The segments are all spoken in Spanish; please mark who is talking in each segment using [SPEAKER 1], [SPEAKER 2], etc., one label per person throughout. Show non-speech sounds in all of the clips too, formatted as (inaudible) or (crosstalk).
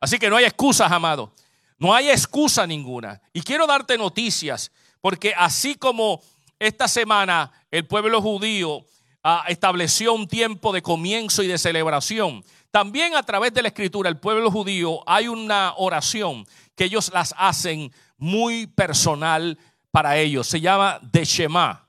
[SPEAKER 1] Así que no hay excusas, amado. No hay excusa ninguna. Y quiero darte noticias, porque así como esta semana el pueblo judío ah, estableció un tiempo de comienzo y de celebración, también a través de la escritura el pueblo judío hay una oración que ellos las hacen muy personal para ellos. Se llama de Shema.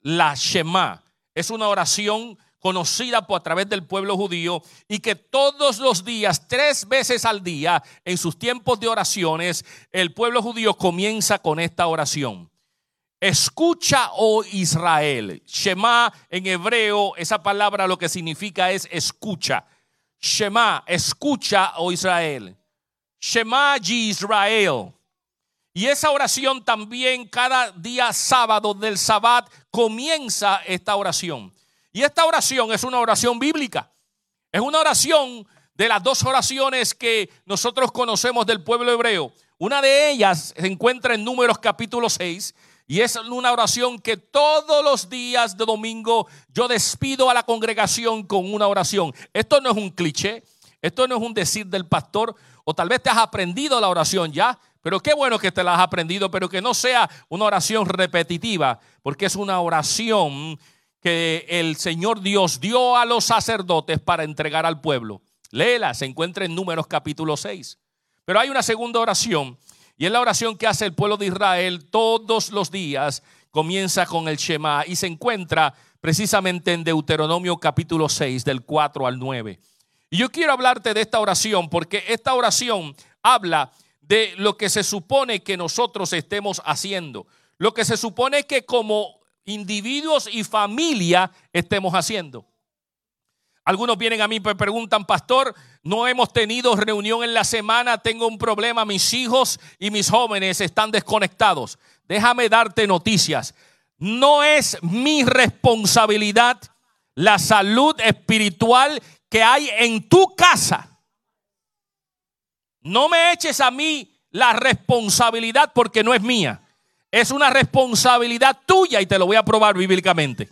[SPEAKER 1] La Shema. Es una oración conocida por a través del pueblo judío y que todos los días, tres veces al día, en sus tiempos de oraciones, el pueblo judío comienza con esta oración. Escucha, oh Israel. Shema en hebreo, esa palabra lo que significa es escucha. Shema, escucha, oh Israel. Shema Israel. Y esa oración también cada día sábado del Sabbat comienza esta oración. Y esta oración es una oración bíblica. Es una oración de las dos oraciones que nosotros conocemos del pueblo hebreo. Una de ellas se encuentra en Números capítulo 6 y es una oración que todos los días de domingo yo despido a la congregación con una oración. Esto no es un cliché, esto no es un decir del pastor, o tal vez te has aprendido la oración ya, pero qué bueno que te la has aprendido, pero que no sea una oración repetitiva, porque es una oración que el Señor Dios dio a los sacerdotes para entregar al pueblo. Léela, se encuentra en Números capítulo 6. Pero hay una segunda oración, y es la oración que hace el pueblo de Israel todos los días. Comienza con el Shema y se encuentra precisamente en Deuteronomio capítulo 6, del 4 al 9. Y yo quiero hablarte de esta oración porque esta oración habla de lo que se supone que nosotros estemos haciendo. Lo que se supone que como individuos y familia estemos haciendo. Algunos vienen a mí y me preguntan, pastor, no hemos tenido reunión en la semana, tengo un problema, mis hijos y mis jóvenes están desconectados. Déjame darte noticias. No es mi responsabilidad la salud espiritual que hay en tu casa. No me eches a mí la responsabilidad porque no es mía es una responsabilidad tuya y te lo voy a probar bíblicamente.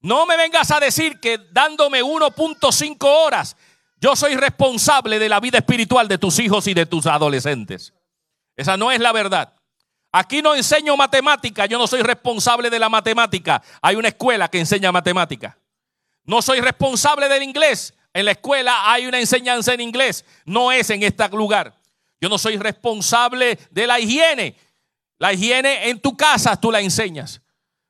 [SPEAKER 1] No me vengas a decir que dándome 1.5 horas, yo soy responsable de la vida espiritual de tus hijos y de tus adolescentes. Esa no es la verdad. Aquí no enseño matemática, yo no soy responsable de la matemática. Hay una escuela que enseña matemática. No soy responsable del inglés. En la escuela hay una enseñanza en inglés. No es en este lugar. Yo no soy responsable de la higiene. La higiene en tu casa tú la enseñas.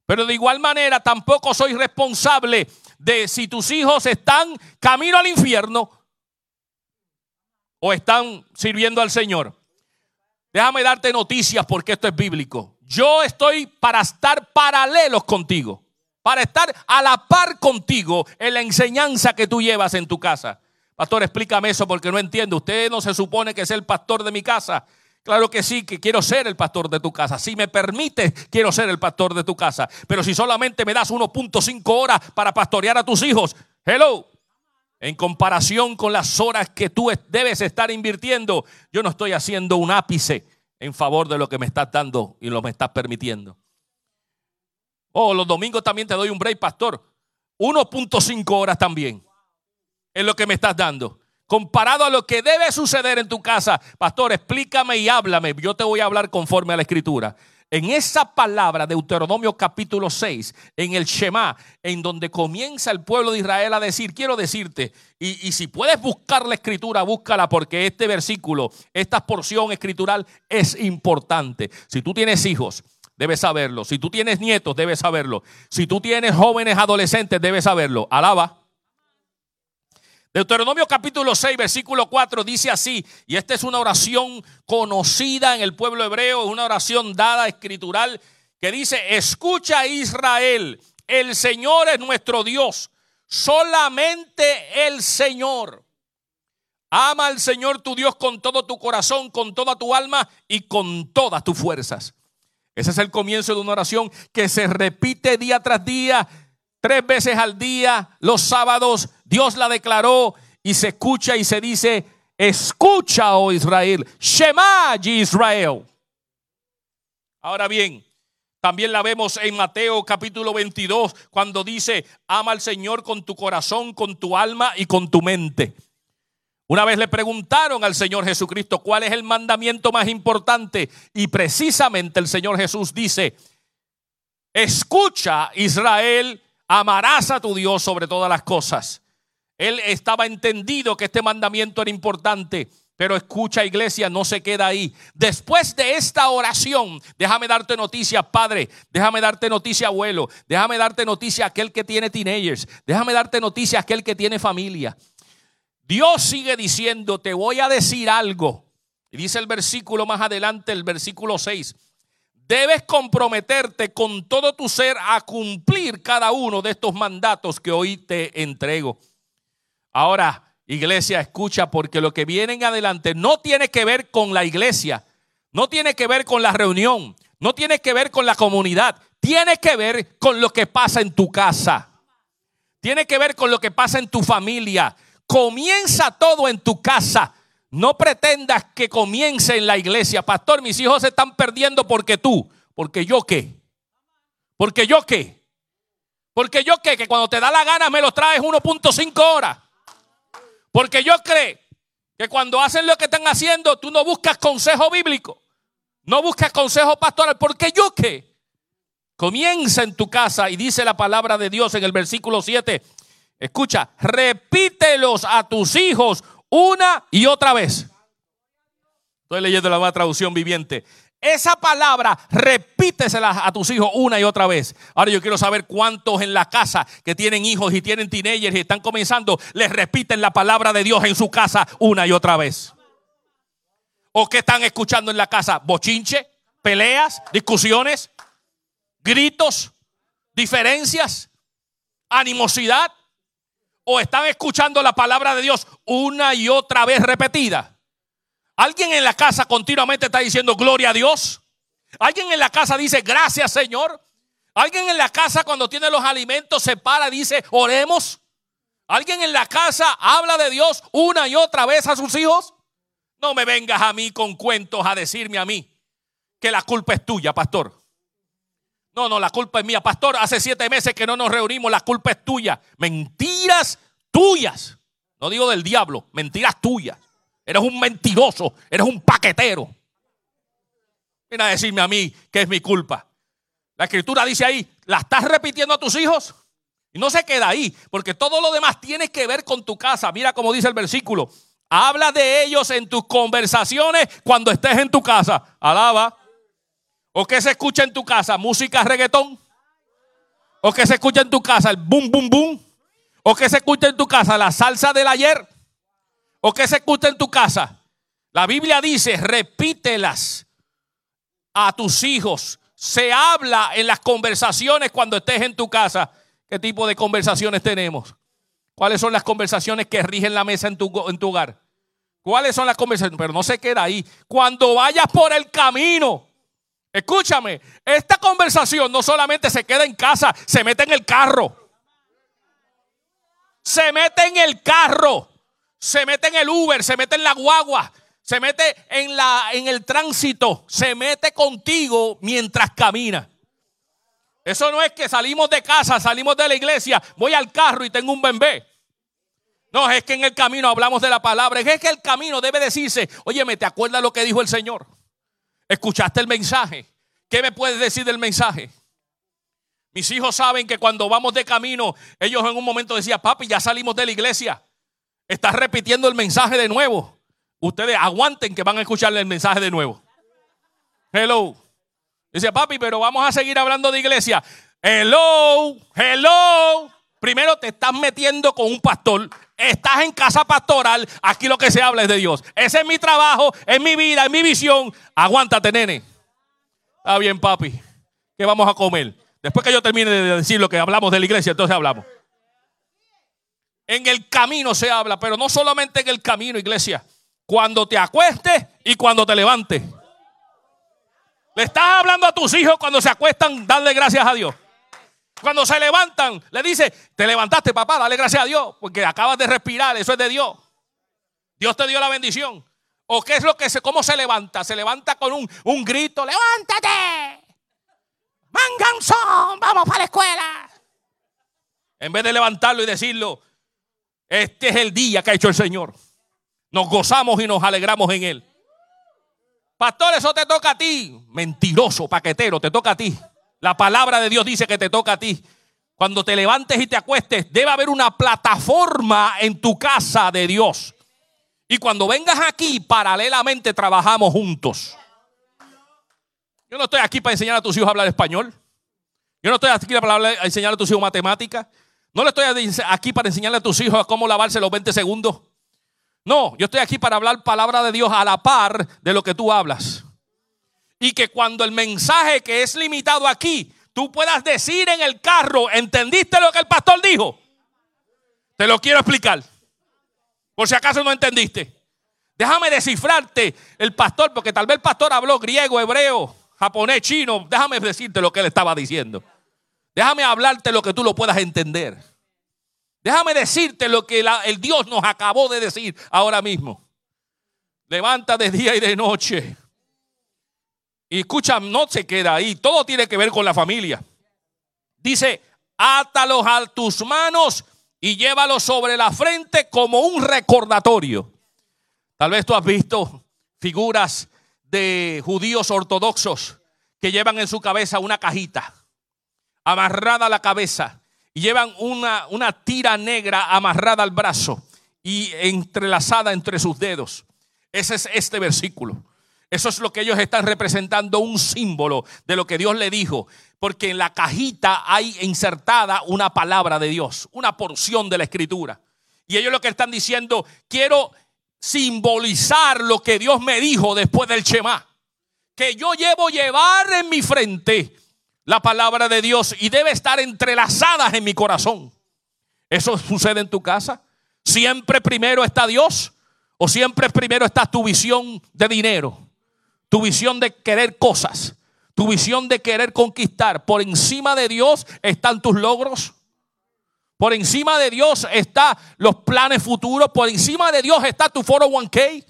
[SPEAKER 1] Pero de igual manera tampoco soy responsable de si tus hijos están camino al infierno o están sirviendo al Señor. Déjame darte noticias porque esto es bíblico. Yo estoy para estar paralelos contigo, para estar a la par contigo en la enseñanza que tú llevas en tu casa. Pastor, explícame eso porque no entiendo. Usted no se supone que es el pastor de mi casa. Claro que sí, que quiero ser el pastor de tu casa. Si me permite, quiero ser el pastor de tu casa. Pero si solamente me das 1.5 horas para pastorear a tus hijos, hello. En comparación con las horas que tú debes estar invirtiendo, yo no estoy haciendo un ápice en favor de lo que me estás dando y lo me estás permitiendo. Oh, los domingos también te doy un break, pastor. 1.5 horas también es lo que me estás dando comparado a lo que debe suceder en tu casa. Pastor, explícame y háblame. Yo te voy a hablar conforme a la escritura. En esa palabra, Deuteronomio capítulo 6, en el Shema, en donde comienza el pueblo de Israel a decir, quiero decirte, y, y, si puedes buscar la escritura, búscala, porque este versículo, esta porción escritural es importante. Si tú tienes hijos, debes saberlo. Si tú tienes nietos, debes saberlo. Si tú tienes jóvenes adolescentes, debes saberlo. Alaba. Deuteronomio capítulo 6, versículo 4 dice así, y esta es una oración conocida en el pueblo hebreo, es una oración dada escritural que dice, escucha Israel, el Señor es nuestro Dios, solamente el Señor. Ama al Señor tu Dios con todo tu corazón, con toda tu alma y con todas tus fuerzas. Ese es el comienzo de una oración que se repite día tras día tres veces al día, los sábados, Dios la declaró y se escucha y se dice, escucha, oh Israel, Shema Israel. Ahora bien, también la vemos en Mateo capítulo 22, cuando dice, ama al Señor con tu corazón, con tu alma y con tu mente. Una vez le preguntaron al Señor Jesucristo cuál es el mandamiento más importante y precisamente el Señor Jesús dice, escucha Israel, amarás a tu Dios sobre todas las cosas. Él estaba entendido que este mandamiento era importante. Pero escucha iglesia, no se queda ahí. Después de esta oración, déjame darte noticia, padre, déjame darte noticia, abuelo, déjame darte noticia aquel que tiene teenagers, déjame darte noticia aquel que tiene familia. Dios sigue diciendo, te voy a decir algo. Y dice el versículo más adelante, el versículo 6. Debes comprometerte con todo tu ser a cumplir cada uno de estos mandatos que hoy te entrego. Ahora, iglesia, escucha, porque lo que viene en adelante no tiene que ver con la iglesia, no tiene que ver con la reunión, no tiene que ver con la comunidad, tiene que ver con lo que pasa en tu casa. Tiene que ver con lo que pasa en tu familia. Comienza todo en tu casa. No pretendas que comience en la iglesia. Pastor, mis hijos se están perdiendo porque tú. Porque yo qué. Porque yo qué. Porque yo qué. Que cuando te da la gana me los traes 1.5 horas. Porque yo creo que cuando hacen lo que están haciendo, tú no buscas consejo bíblico. No buscas consejo pastoral. Porque yo qué. Comienza en tu casa y dice la palabra de Dios en el versículo 7. Escucha, repítelos a tus hijos una y otra vez. Estoy leyendo la nueva traducción viviente. Esa palabra repítesela a tus hijos una y otra vez. Ahora yo quiero saber cuántos en la casa que tienen hijos y tienen teenagers y están comenzando, les repiten la palabra de Dios en su casa una y otra vez. ¿O qué están escuchando en la casa? Bochinche, peleas, discusiones, gritos, diferencias, animosidad o están escuchando la palabra de Dios una y otra vez repetida. Alguien en la casa continuamente está diciendo gloria a Dios. Alguien en la casa dice gracias Señor. Alguien en la casa cuando tiene los alimentos se para y dice oremos. Alguien en la casa habla de Dios una y otra vez a sus hijos. No me vengas a mí con cuentos a decirme a mí que la culpa es tuya, pastor. No, no, la culpa es mía. Pastor, hace siete meses que no nos reunimos, la culpa es tuya. Mentiras tuyas. No digo del diablo, mentiras tuyas. Eres un mentiroso, eres un paquetero. Viene a decirme a mí que es mi culpa. La escritura dice ahí, ¿la estás repitiendo a tus hijos? Y no se queda ahí, porque todo lo demás tiene que ver con tu casa. Mira cómo dice el versículo. Habla de ellos en tus conversaciones cuando estés en tu casa. Alaba. ¿O qué se escucha en tu casa? ¿Música reggaetón? ¿O qué se escucha en tu casa? ¿El boom, boom, boom? ¿O qué se escucha en tu casa? ¿La salsa del ayer? ¿O qué se escucha en tu casa? La Biblia dice, repítelas a tus hijos. Se habla en las conversaciones cuando estés en tu casa. ¿Qué tipo de conversaciones tenemos? ¿Cuáles son las conversaciones que rigen la mesa en tu, en tu hogar? ¿Cuáles son las conversaciones? Pero no se queda ahí. Cuando vayas por el camino, Escúchame, esta conversación no solamente se queda en casa, se mete en el carro. Se mete en el carro, se mete en el Uber, se mete en la guagua, se mete en, la, en el tránsito, se mete contigo mientras camina. Eso no es que salimos de casa, salimos de la iglesia, voy al carro y tengo un bebé. No, es que en el camino hablamos de la palabra. Es que el camino debe decirse, oye, ¿me te acuerdas lo que dijo el Señor? ¿Escuchaste el mensaje? ¿Qué me puedes decir del mensaje? Mis hijos saben que cuando vamos de camino, ellos en un momento decían, papi, ya salimos de la iglesia. Estás repitiendo el mensaje de nuevo. Ustedes aguanten que van a escucharle el mensaje de nuevo. Hello. Dice, papi, pero vamos a seguir hablando de iglesia. Hello, hello. Primero te estás metiendo con un pastor. Estás en casa pastoral. Aquí lo que se habla es de Dios. Ese es mi trabajo, es mi vida, es mi visión. Aguántate, nene. Está bien, papi. ¿Qué vamos a comer? Después que yo termine de decir lo que hablamos de la iglesia, entonces hablamos. En el camino se habla, pero no solamente en el camino, iglesia. Cuando te acuestes y cuando te levantes. Le estás hablando a tus hijos cuando se acuestan, darle gracias a Dios. Cuando se levantan, le dice, te levantaste, papá, dale gracias a Dios, porque acabas de respirar, eso es de Dios. Dios te dio la bendición. ¿O qué es lo que se, cómo se levanta? Se levanta con un, un grito, levántate. Manganzón, vamos para la escuela. En vez de levantarlo y decirlo, este es el día que ha hecho el Señor. Nos gozamos y nos alegramos en Él. Pastor, eso te toca a ti. Mentiroso, paquetero, te toca a ti. La palabra de Dios dice que te toca a ti. Cuando te levantes y te acuestes, debe haber una plataforma en tu casa de Dios. Y cuando vengas aquí, paralelamente trabajamos juntos. Yo no estoy aquí para enseñar a tus hijos a hablar español. Yo no estoy aquí para enseñar a tus hijos matemáticas. No le estoy aquí para enseñarle a tus hijos a cómo lavarse los 20 segundos. No, yo estoy aquí para hablar palabra de Dios a la par de lo que tú hablas. Y que cuando el mensaje que es limitado aquí, tú puedas decir en el carro, ¿entendiste lo que el pastor dijo? Te lo quiero explicar. Por si acaso no entendiste. Déjame descifrarte el pastor, porque tal vez el pastor habló griego, hebreo, japonés, chino. Déjame decirte lo que él estaba diciendo. Déjame hablarte lo que tú lo puedas entender. Déjame decirte lo que el Dios nos acabó de decir ahora mismo. Levanta de día y de noche. Y escucha, no se queda ahí. Todo tiene que ver con la familia. Dice, átalos a tus manos y llévalos sobre la frente como un recordatorio. Tal vez tú has visto figuras de judíos ortodoxos que llevan en su cabeza una cajita amarrada a la cabeza y llevan una, una tira negra amarrada al brazo y entrelazada entre sus dedos. Ese es este versículo. Eso es lo que ellos están representando, un símbolo de lo que Dios le dijo. Porque en la cajita hay insertada una palabra de Dios, una porción de la escritura. Y ellos lo que están diciendo, quiero simbolizar lo que Dios me dijo después del Shema. Que yo llevo llevar en mi frente la palabra de Dios y debe estar entrelazada en mi corazón. ¿Eso sucede en tu casa? ¿Siempre primero está Dios? ¿O siempre primero está tu visión de dinero? Tu visión de querer cosas. Tu visión de querer conquistar. Por encima de Dios están tus logros. Por encima de Dios están los planes futuros. Por encima de Dios está tu 401k.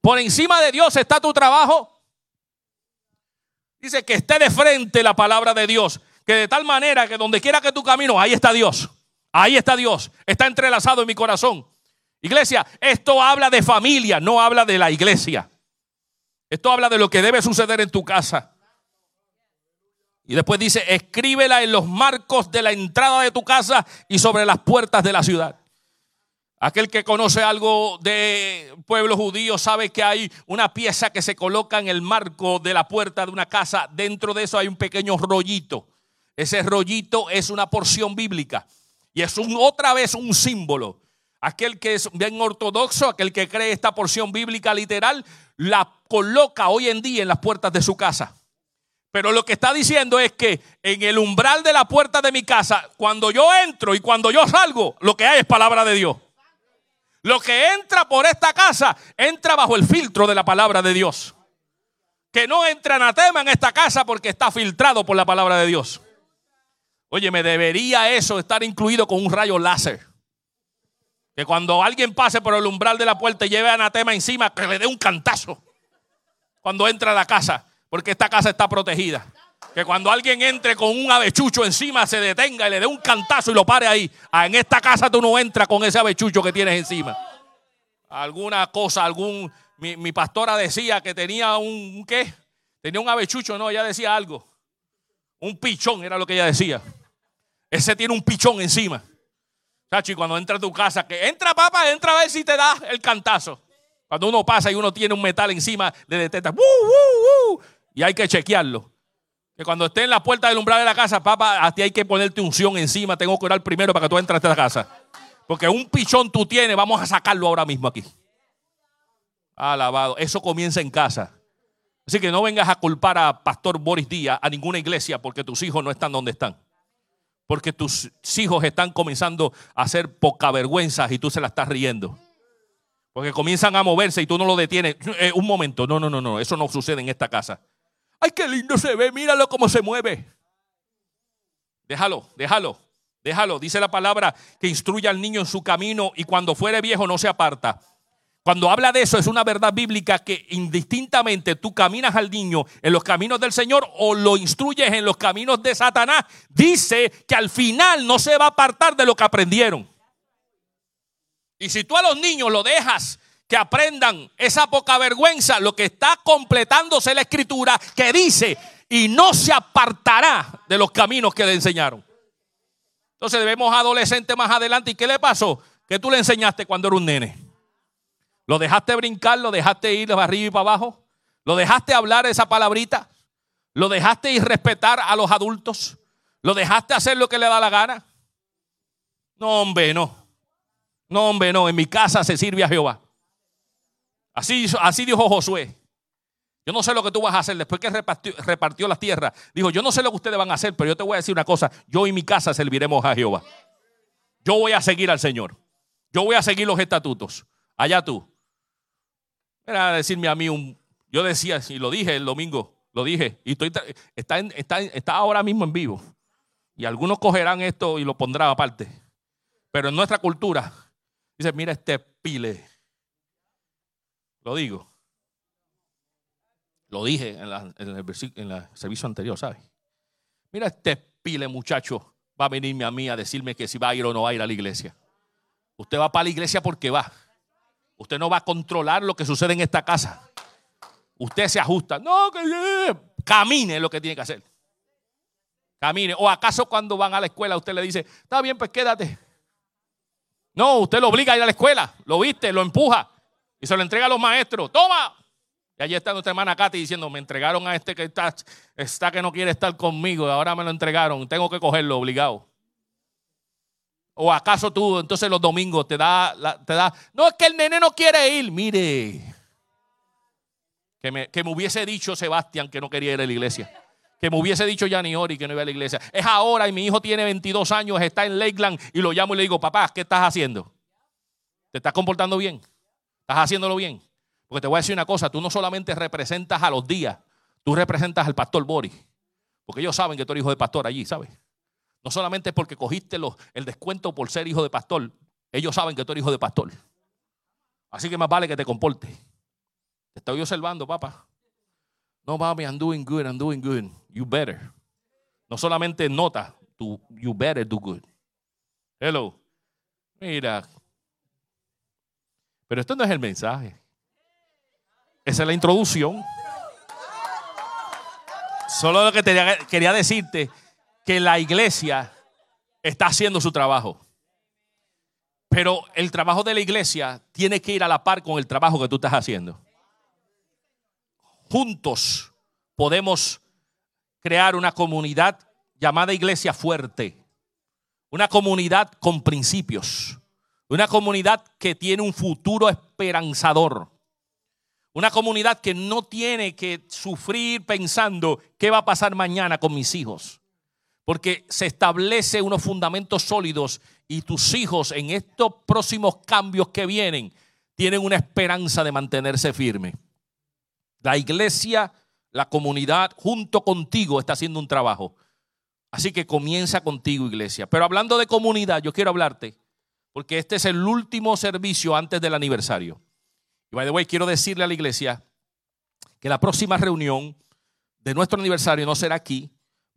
[SPEAKER 1] Por encima de Dios está tu trabajo. Dice que esté de frente la palabra de Dios. Que de tal manera que donde quiera que tu camino, ahí está Dios. Ahí está Dios. Está entrelazado en mi corazón. Iglesia, esto habla de familia, no habla de la iglesia. Esto habla de lo que debe suceder en tu casa. Y después dice, escríbela en los marcos de la entrada de tu casa y sobre las puertas de la ciudad. Aquel que conoce algo de pueblo judío sabe que hay una pieza que se coloca en el marco de la puerta de una casa. Dentro de eso hay un pequeño rollito. Ese rollito es una porción bíblica y es otra vez un símbolo. Aquel que es bien ortodoxo, aquel que cree esta porción bíblica literal, la coloca hoy en día en las puertas de su casa. Pero lo que está diciendo es que en el umbral de la puerta de mi casa, cuando yo entro y cuando yo salgo, lo que hay es palabra de Dios. Lo que entra por esta casa entra bajo el filtro de la palabra de Dios. Que no entra anatema en esta casa porque está filtrado por la palabra de Dios. Oye, me debería eso estar incluido con un rayo láser. Que cuando alguien pase por el umbral de la puerta y lleve anatema encima, que le dé un cantazo. Cuando entra a la casa, porque esta casa está protegida. Que cuando alguien entre con un avechucho encima se detenga y le dé un cantazo y lo pare ahí. Ah, en esta casa tú no entras con ese avechucho que tienes encima. Alguna cosa, algún. Mi, pastora decía que tenía un, ¿qué? Tenía un avechucho, no, ella decía algo. Un pichón era lo que ella decía. Ese tiene un pichón encima. Chachi, cuando entra a tu casa, que entra papá, entra a ver si te da el cantazo. Cuando uno pasa y uno tiene un metal encima, le detecta, y hay que chequearlo. Que cuando esté en la puerta del umbral de la casa, papá, a ti hay que ponerte unción encima. Tengo que orar primero para que tú entres a la casa. Porque un pichón tú tienes, vamos a sacarlo ahora mismo aquí. Alabado. Eso comienza en casa. Así que no vengas a culpar a Pastor Boris Díaz, a ninguna iglesia, porque tus hijos no están donde están. Porque tus hijos están comenzando a hacer poca vergüenza y tú se la estás riendo. Porque comienzan a moverse y tú no lo detienes. Eh, un momento, no, no, no, no, eso no sucede en esta casa. Ay, qué lindo se ve, míralo cómo se mueve. Déjalo, déjalo, déjalo. Dice la palabra que instruye al niño en su camino y cuando fuere viejo no se aparta. Cuando habla de eso es una verdad bíblica que indistintamente tú caminas al niño en los caminos del Señor o lo instruyes en los caminos de Satanás, dice que al final no se va a apartar de lo que aprendieron. Y si tú a los niños lo dejas que aprendan esa poca vergüenza, lo que está completándose la escritura que dice, y no se apartará de los caminos que le enseñaron. Entonces debemos adolescente más adelante. ¿Y qué le pasó? ¿Qué tú le enseñaste cuando era un nene? ¿Lo dejaste brincar? ¿Lo dejaste ir de arriba y para abajo? ¿Lo dejaste hablar esa palabrita? ¿Lo dejaste ir respetar a los adultos? ¿Lo dejaste hacer lo que le da la gana? No, hombre, no. No, hombre, no. En mi casa se sirve a Jehová. Así, dijo Josué. Yo no sé lo que tú vas a hacer después que repartió, repartió las tierras. Dijo, yo no sé lo que ustedes van a hacer, pero yo te voy a decir una cosa. Yo y mi casa serviremos a Jehová. Yo voy a seguir al Señor. Yo voy a seguir los estatutos. Allá tú. Era decirme a mí un... Yo decía, y lo dije el domingo, lo dije, y estoy, está, está, está ahora mismo en vivo. Y algunos cogerán esto y lo pondrán aparte. Pero en nuestra cultura, dice, mira este pile. Lo digo. Lo dije en, el, servicio anterior, ¿sabes? Mira este pile muchacho va a venirme a mí a decirme que si va a ir o no va a ir a la iglesia. Usted va para la iglesia porque va. Usted no va a controlar lo que sucede en esta casa. Usted se ajusta. No, que camine lo que tiene que hacer. Camine. O acaso cuando van a la escuela usted le dice, está bien, pues quédate. No, usted lo obliga a ir a la escuela. Lo viste, lo empuja. Y se lo entrega a los maestros. Toma, y allí está nuestra hermana Katy diciendo, me entregaron a este que está, está que no quiere estar conmigo, ahora me lo entregaron, tengo que cogerlo obligado. ¿O acaso tú entonces los domingos te da, te da, no es que el nene no quiere ir, mire, que me, que me hubiese dicho Sebastián que no quería ir a la iglesia. Que me hubiese dicho Ori que no iba a la iglesia. Es ahora y mi hijo tiene 22 años, está en Lakeland y lo llamo y le digo, papá, ¿qué estás haciendo? ¿Te estás comportando bien? ¿Estás haciéndolo bien? Porque te voy a decir una cosa, tú no solamente representas a los días, tú representas al pastor Boris. Porque ellos saben que tú eres hijo de pastor allí, ¿sabes? No solamente porque cogiste el descuento por ser hijo de pastor, ellos saben que tú eres hijo de pastor. Así que más vale que te comportes. Te estoy observando, papá. No, mami, I'm doing good, I'm doing good. You better. No solamente nota, tú, you better do good. Hello. Mira. Pero esto no es el mensaje. Esa es la introducción. Solo lo que quería decirte, que la iglesia está haciendo su trabajo. Pero el trabajo de la iglesia tiene que ir a la par con el trabajo que tú estás haciendo. Juntos podemos crear una comunidad llamada iglesia fuerte. Una comunidad con principios. Una comunidad que tiene un futuro esperanzador. Una comunidad que no tiene que sufrir pensando qué va a pasar mañana con mis hijos. Porque se establece unos fundamentos sólidos y tus hijos en estos próximos cambios que vienen tienen una esperanza de mantenerse firme. La iglesia, la comunidad junto contigo está haciendo un trabajo. Así que comienza contigo, iglesia. Pero hablando de comunidad, yo quiero hablarte, porque este es el último servicio antes del aniversario. Y by the way, quiero decirle a la iglesia que la próxima reunión de nuestro aniversario no será aquí,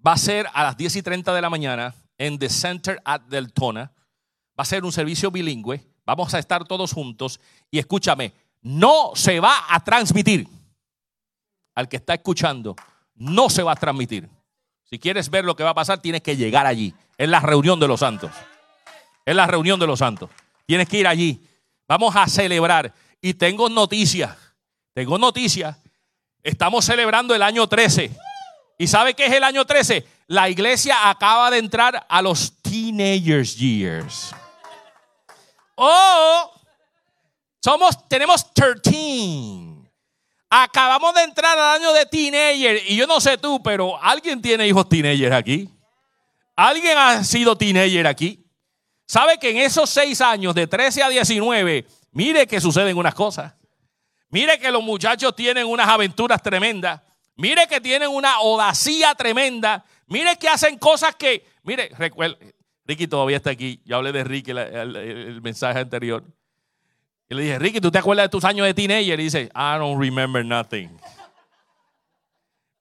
[SPEAKER 1] va a ser a las 10 y 30 de la mañana en The Center at Deltona. Va a ser un servicio bilingüe. Vamos a estar todos juntos. Y escúchame, no se va a transmitir. Al que está escuchando, no se va a transmitir. Si quieres ver lo que va a pasar, tienes que llegar allí. Es la reunión de los santos. Es la reunión de los santos. Tienes que ir allí. Vamos a celebrar. Y tengo noticias. Tengo noticias. Estamos celebrando el año 13. ¿Y sabe qué es el año 13? La iglesia acaba de entrar a los teenagers years. Oh, somos, tenemos 13. Acabamos de entrar al año de teenager. Y yo no sé tú, pero ¿alguien tiene hijos teenagers aquí? ¿Alguien ha sido teenager aquí? ¿Sabe que en esos seis años, de 13 a 19, Mire que suceden unas cosas. Mire que los muchachos tienen unas aventuras tremendas. Mire que tienen una audacia tremenda. Mire que hacen cosas que, mire, recuerda, Ricky todavía está aquí. Yo hablé de Ricky el, el, mensaje anterior. Y le dije, Ricky, ¿tú te acuerdas de tus años de teenager? Y dice, I don't remember nothing.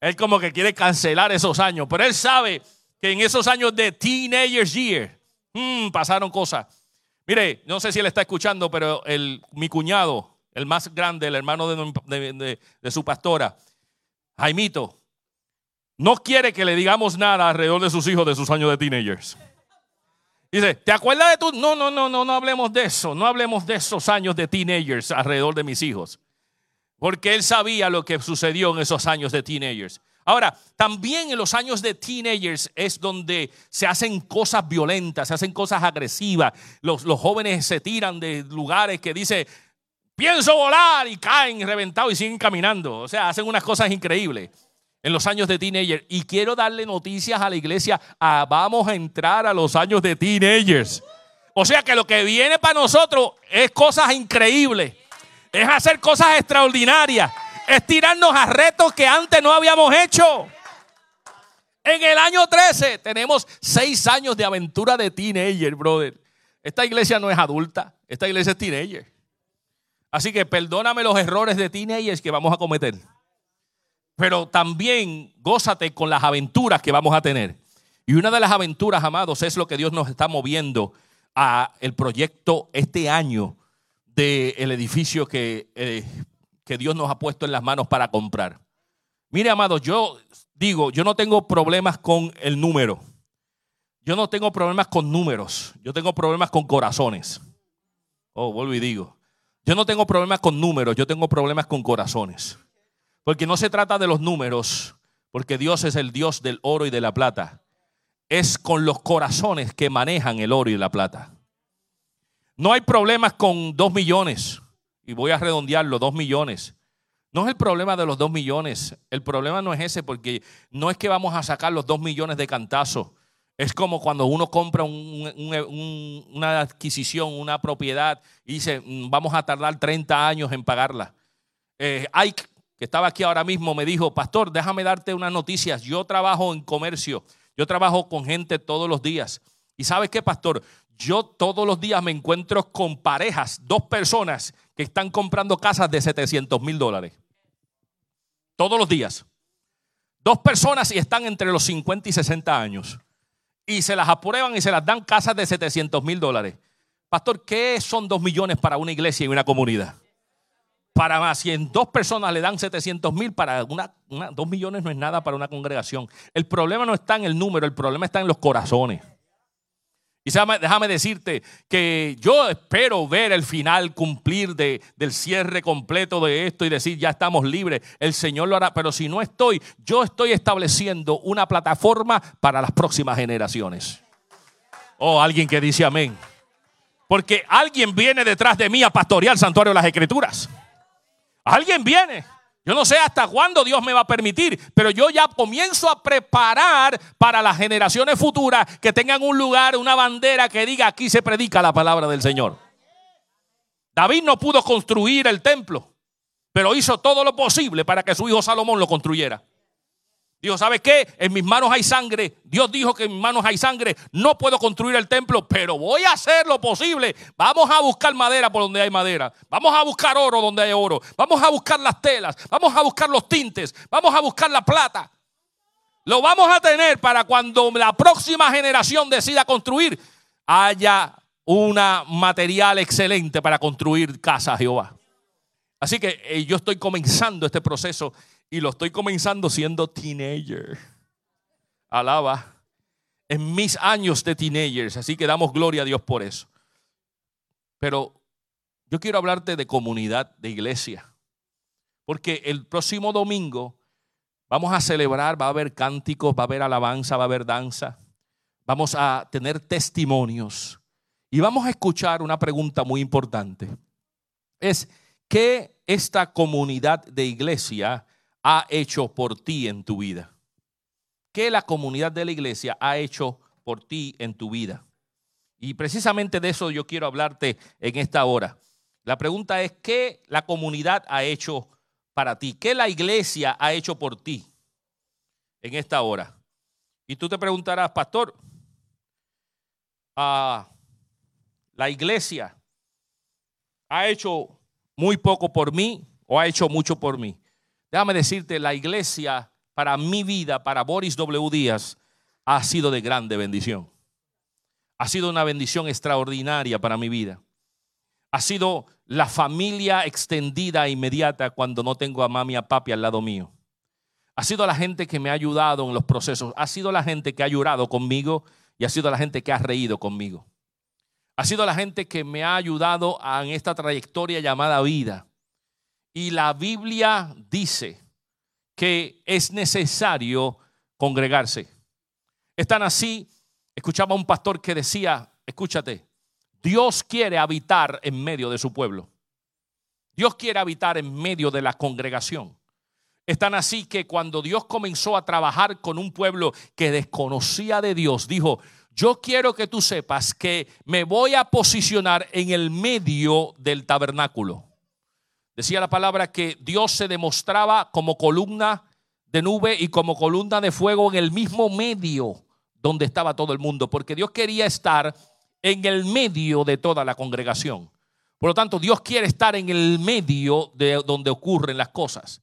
[SPEAKER 1] Él como que quiere cancelar esos años, pero él sabe que en esos años de teenagers year hmm, pasaron cosas. Mire, no sé si él está escuchando, pero el, mi cuñado, el más grande, el hermano de, de su pastora, Jaimito, no quiere que le digamos nada alrededor de sus hijos de sus años de teenagers. Dice, ¿te acuerdas de tu? No, no, no, no, no hablemos de eso. No hablemos de esos años de teenagers alrededor de mis hijos. Porque él sabía lo que sucedió en esos años de teenagers. Ahora, también en los años de teenagers es donde se hacen cosas violentas, se hacen cosas agresivas. Los, los jóvenes se tiran de lugares que dice, pienso volar y caen reventados y siguen caminando. O sea, hacen unas cosas increíbles en los años de teenager. Y quiero darle noticias a la iglesia. Ah, vamos a entrar a los años de teenagers. O sea que lo que viene para nosotros es cosas increíbles. Es hacer cosas extraordinarias. Es tirarnos a retos que antes no habíamos hecho. En el año 13 tenemos seis años de aventura de teenager, brother. Esta iglesia no es adulta, esta iglesia es teenager. Así que perdóname los errores de teenagers que vamos a cometer pero también gózate con las aventuras que vamos a tener. Y una de las aventuras, amados, es lo que Dios nos está moviendo a el proyecto este año del edificio que, eh, que Dios nos ha puesto en las manos para comprar. Mire, amados, yo digo, yo no tengo problemas con el número. Yo no tengo problemas con números. Yo tengo problemas con corazones. Oh, vuelvo y digo. Yo no tengo problemas con números, yo tengo problemas con corazones. Porque no se trata de los números, porque Dios es el Dios del oro y de la plata. Es con los corazones que manejan el oro y la plata. No hay problemas con dos millones, y voy a redondearlo, dos millones. No es el problema de los dos millones. El problema no es ese, porque no es que vamos a sacar los dos millones de cantazo. Es como cuando uno compra una adquisición, una propiedad, y dice, mm, vamos a tardar 30 años en pagarla. Eh, hay que estaba aquí ahora mismo, me dijo, pastor, déjame darte unas noticias. Yo trabajo en comercio, yo trabajo con gente todos los días. ¿Y sabes qué, pastor? Yo todos los días me encuentro con parejas, dos personas que están comprando casas de 700 mil dólares. Todos los días. Dos personas y están entre los 50 y 60 años. Y se las aprueban y se las dan casas de 700 mil dólares. Pastor, ¿qué son dos millones para una iglesia y una comunidad? para más. Si en dos personas le dan 700 mil, para una, dos millones no es nada para una congregación. El problema no está en el número, el problema está en los corazones. Y déjame decirte que yo espero ver el final cumplir de, del cierre completo de esto y decir ya estamos libres. El Señor lo hará. Pero si no estoy, yo estoy estableciendo una plataforma para las próximas generaciones. Oh, alguien que dice amén. Porque alguien viene detrás de mí a pastorear el santuario de las Escrituras. Alguien viene. Yo no sé hasta cuándo Dios me va a permitir, pero yo ya comienzo a preparar para las generaciones futuras que tengan un lugar, una bandera que diga aquí se predica la palabra del Señor. David no pudo construir el templo, pero hizo todo lo posible para que su hijo Salomón lo construyera. Dijo, ¿sabe qué? En mis manos hay sangre. Dios dijo que en mis manos hay sangre. No puedo construir el templo, pero voy a hacer lo posible. Vamos a buscar madera por donde hay madera. Vamos a buscar oro donde hay oro. Vamos a buscar las telas. Vamos a buscar los tintes. Vamos a buscar la plata. Lo vamos a tener para cuando la próxima generación decida construir, haya un material excelente para construir casa Jehová. Así que eh, yo estoy comenzando este proceso y lo estoy comenzando siendo teenager. Alaba. En mis años de teenagers. Así que damos gloria a Dios por eso. Pero yo quiero hablarte de comunidad, de iglesia. Porque el próximo domingo vamos a celebrar, va a haber cánticos, va a haber alabanza, va a haber danza. Vamos a tener testimonios. Y vamos a escuchar una pregunta muy importante. Es, ¿qué esta comunidad de iglesia ha hecho por ti en tu vida? ¿Qué la comunidad de la iglesia ha hecho por ti en tu vida? Y precisamente de eso yo quiero hablarte en esta hora. La pregunta es, ¿qué la comunidad ha hecho para ti? ¿Qué la iglesia ha hecho por ti en esta hora? Y tú te preguntarás, pastor, ah, la iglesia ha hecho muy poco por mí o ha hecho mucho por mí. Déjame decirte, la iglesia para mi vida, para Boris W. Díaz, ha sido de grande bendición. Ha sido una bendición extraordinaria para mi vida. ha sido la familia extendida e inmediata cuando no tengo a mami y a papi al lado mío. Ha sido la gente que me ha ayudado en los procesos. Ha sido la gente que ha llorado conmigo y ha sido la gente que ha reído conmigo. Ha sido la gente que me ha ayudado en esta trayectoria llamada vida. Y la Biblia dice que es necesario congregarse. Están así, escuchaba un pastor que decía, escúchate, Dios quiere habitar en medio de su pueblo. Dios quiere habitar en medio de la congregación. Están así que cuando Dios comenzó a trabajar con un pueblo que desconocía de Dios, dijo, yo quiero que tú sepas que me voy a posicionar en el medio del tabernáculo. Decía la palabra que Dios se demostraba como columna de nube y como columna de fuego en el mismo medio donde estaba todo el mundo, porque Dios quería estar en el medio de toda la congregación. Por lo tanto, Dios quiere estar en el medio de donde ocurren las cosas.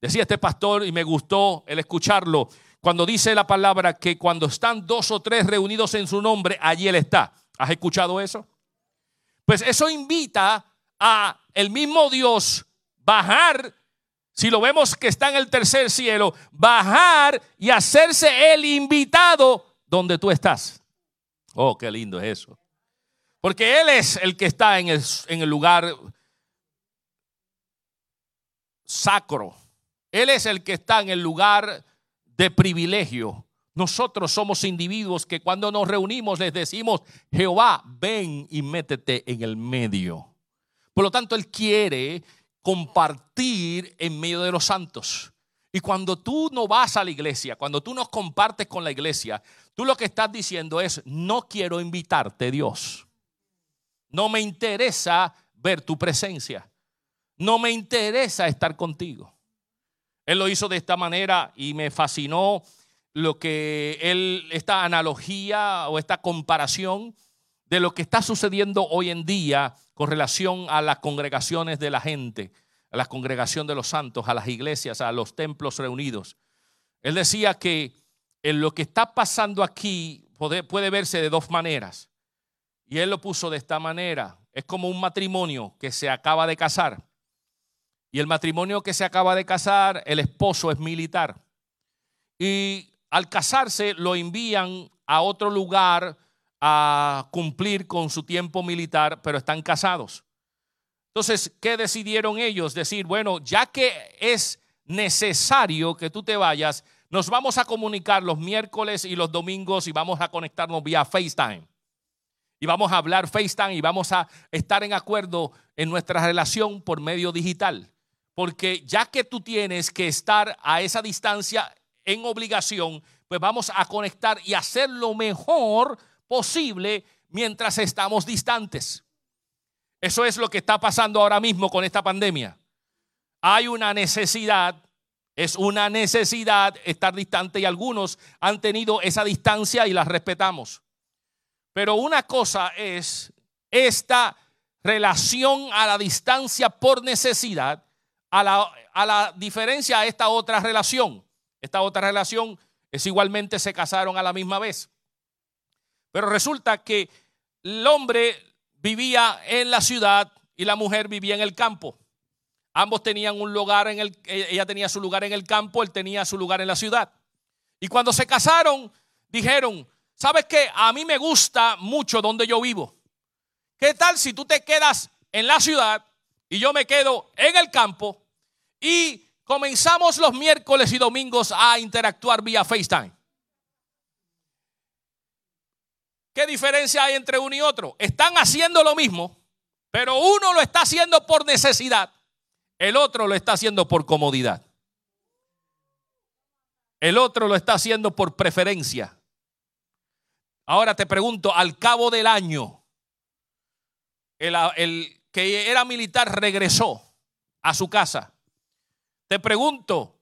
[SPEAKER 1] Decía este pastor y me gustó el escucharlo cuando dice la palabra que cuando están dos o tres reunidos en su nombre, allí Él está. ¿Has escuchado eso? Pues eso invita a el mismo Dios bajar, si lo vemos que está en el tercer cielo, bajar y hacerse el invitado donde tú estás. Oh, qué lindo es eso. Porque Él es el que está en el, en el lugar sacro. Él es el que está en el lugar de privilegio. Nosotros somos individuos que cuando nos reunimos les decimos, Jehová, ven y métete en el medio. Por lo tanto, Él quiere compartir en medio de los santos. Y cuando tú no vas a la iglesia, cuando tú no compartes con la iglesia, tú lo que estás diciendo es, no quiero invitarte, Dios. No me interesa ver tu presencia. No me interesa estar contigo. Él lo hizo de esta manera y me fascinó lo que él, esta analogía o esta comparación de lo que está sucediendo hoy en día con relación a las congregaciones de la gente, a la congregación de los santos, a las iglesias, a los templos reunidos. Él decía que en lo que está pasando aquí puede, puede verse de dos maneras. Y él lo puso de esta manera. Es como un matrimonio que se acaba de casar. Y el matrimonio que se acaba de casar, el esposo es militar. Y al casarse lo envían a otro lugar a cumplir con su tiempo militar, pero están casados. Entonces, ¿qué decidieron ellos? Decir, bueno, ya que es necesario que tú te vayas, nos vamos a comunicar los miércoles y los domingos y vamos a conectarnos vía FaceTime. Y vamos a hablar FaceTime y vamos a estar en acuerdo en nuestra relación por medio digital. Porque ya que tú tienes que estar a esa distancia en obligación, pues vamos a conectar y hacer lo mejor posible mientras estamos distantes. Eso es lo que está pasando ahora mismo con esta pandemia. Hay una necesidad, es una necesidad estar distante y algunos han tenido esa distancia y la respetamos. Pero una cosa es esta relación a la distancia por necesidad, a la, a la diferencia a esta otra relación. Esta otra relación es igualmente se casaron a la misma vez. Pero resulta que el hombre vivía en la ciudad y la mujer vivía en el campo. Ambos tenían un lugar en el, ella tenía su lugar en el campo, él tenía su lugar en la ciudad. Y cuando se casaron, dijeron, ¿sabes qué? A mí me gusta mucho donde yo vivo. ¿Qué tal si tú te quedas en la ciudad y yo me quedo en el campo y comenzamos los miércoles y domingos a interactuar vía FaceTime? ¿Qué diferencia hay entre uno y otro? Están haciendo lo mismo, pero uno lo está haciendo por necesidad, el otro lo está haciendo por comodidad. El otro lo está haciendo por preferencia. Ahora te pregunto, al cabo del año, el, el, que era militar regresó a su casa. Te pregunto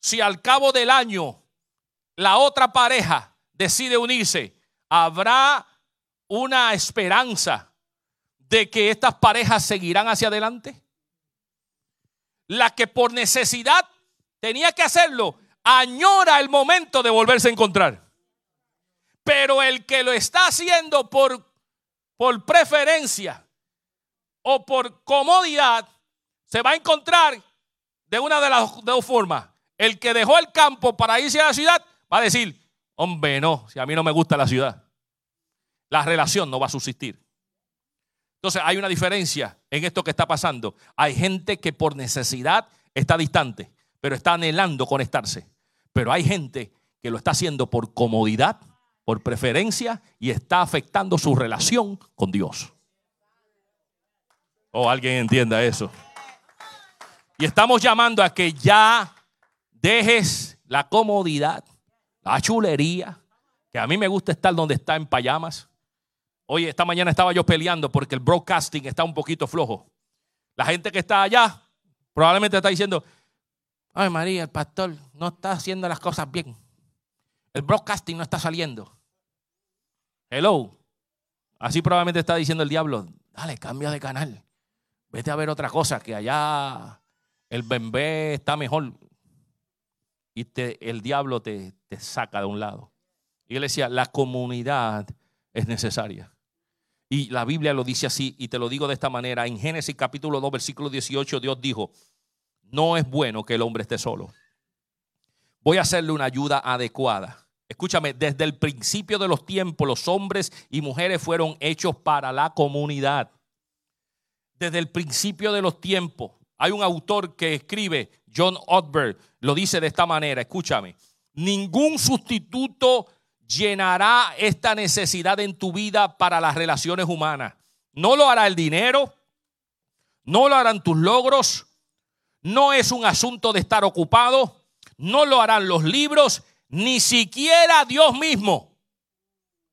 [SPEAKER 1] si al cabo del año la otra pareja decide unirse ¿habrá una esperanza de que estas parejas seguirán hacia adelante? La que por necesidad tenía que hacerlo, añora el momento de volverse a encontrar. Pero el que lo está haciendo por, por preferencia, o por comodidad, se va a encontrar de una de las dos formas. El que dejó el campo para irse a la ciudad va a decir, hombre, no, si a mí no me gusta la ciudad. La relación no va a subsistir. Entonces hay una diferencia en esto que está pasando. Hay gente que por necesidad está distante, pero está anhelando conectarse. Pero hay gente que lo está haciendo por comodidad, por preferencia y está afectando su relación con Dios. O oh, alguien entienda eso. Y estamos llamando a que ya dejes la comodidad, la chulería, que a mí me gusta estar donde está en payamas. Oye, esta mañana estaba yo peleando porque el broadcasting está un poquito flojo. La gente que está allá probablemente está diciendo, ay María, el pastor no está haciendo las cosas bien. El broadcasting no está saliendo. Hello. Así probablemente está diciendo el diablo, dale, cambia de canal. Vete a ver otra cosa, que allá el bembé está mejor. Y te, el diablo te, te saca de un lado. Y él decía, la comunidad es necesaria. Y la Biblia lo dice así, y te lo digo de esta manera. En Génesis capítulo 2, versículo 18, Dios dijo, no es bueno que el hombre esté solo. Voy a hacerle una ayuda adecuada. Escúchame, desde el principio de los tiempos los hombres y mujeres fueron hechos para la comunidad. Desde el principio de los tiempos. Hay un autor que escribe, John Otberg, lo dice de esta manera, escúchame, ningún sustituto llenará esta necesidad en tu vida para las relaciones humanas. No lo hará el dinero, no lo harán tus logros, no es un asunto de estar ocupado, no lo harán los libros, ni siquiera Dios mismo.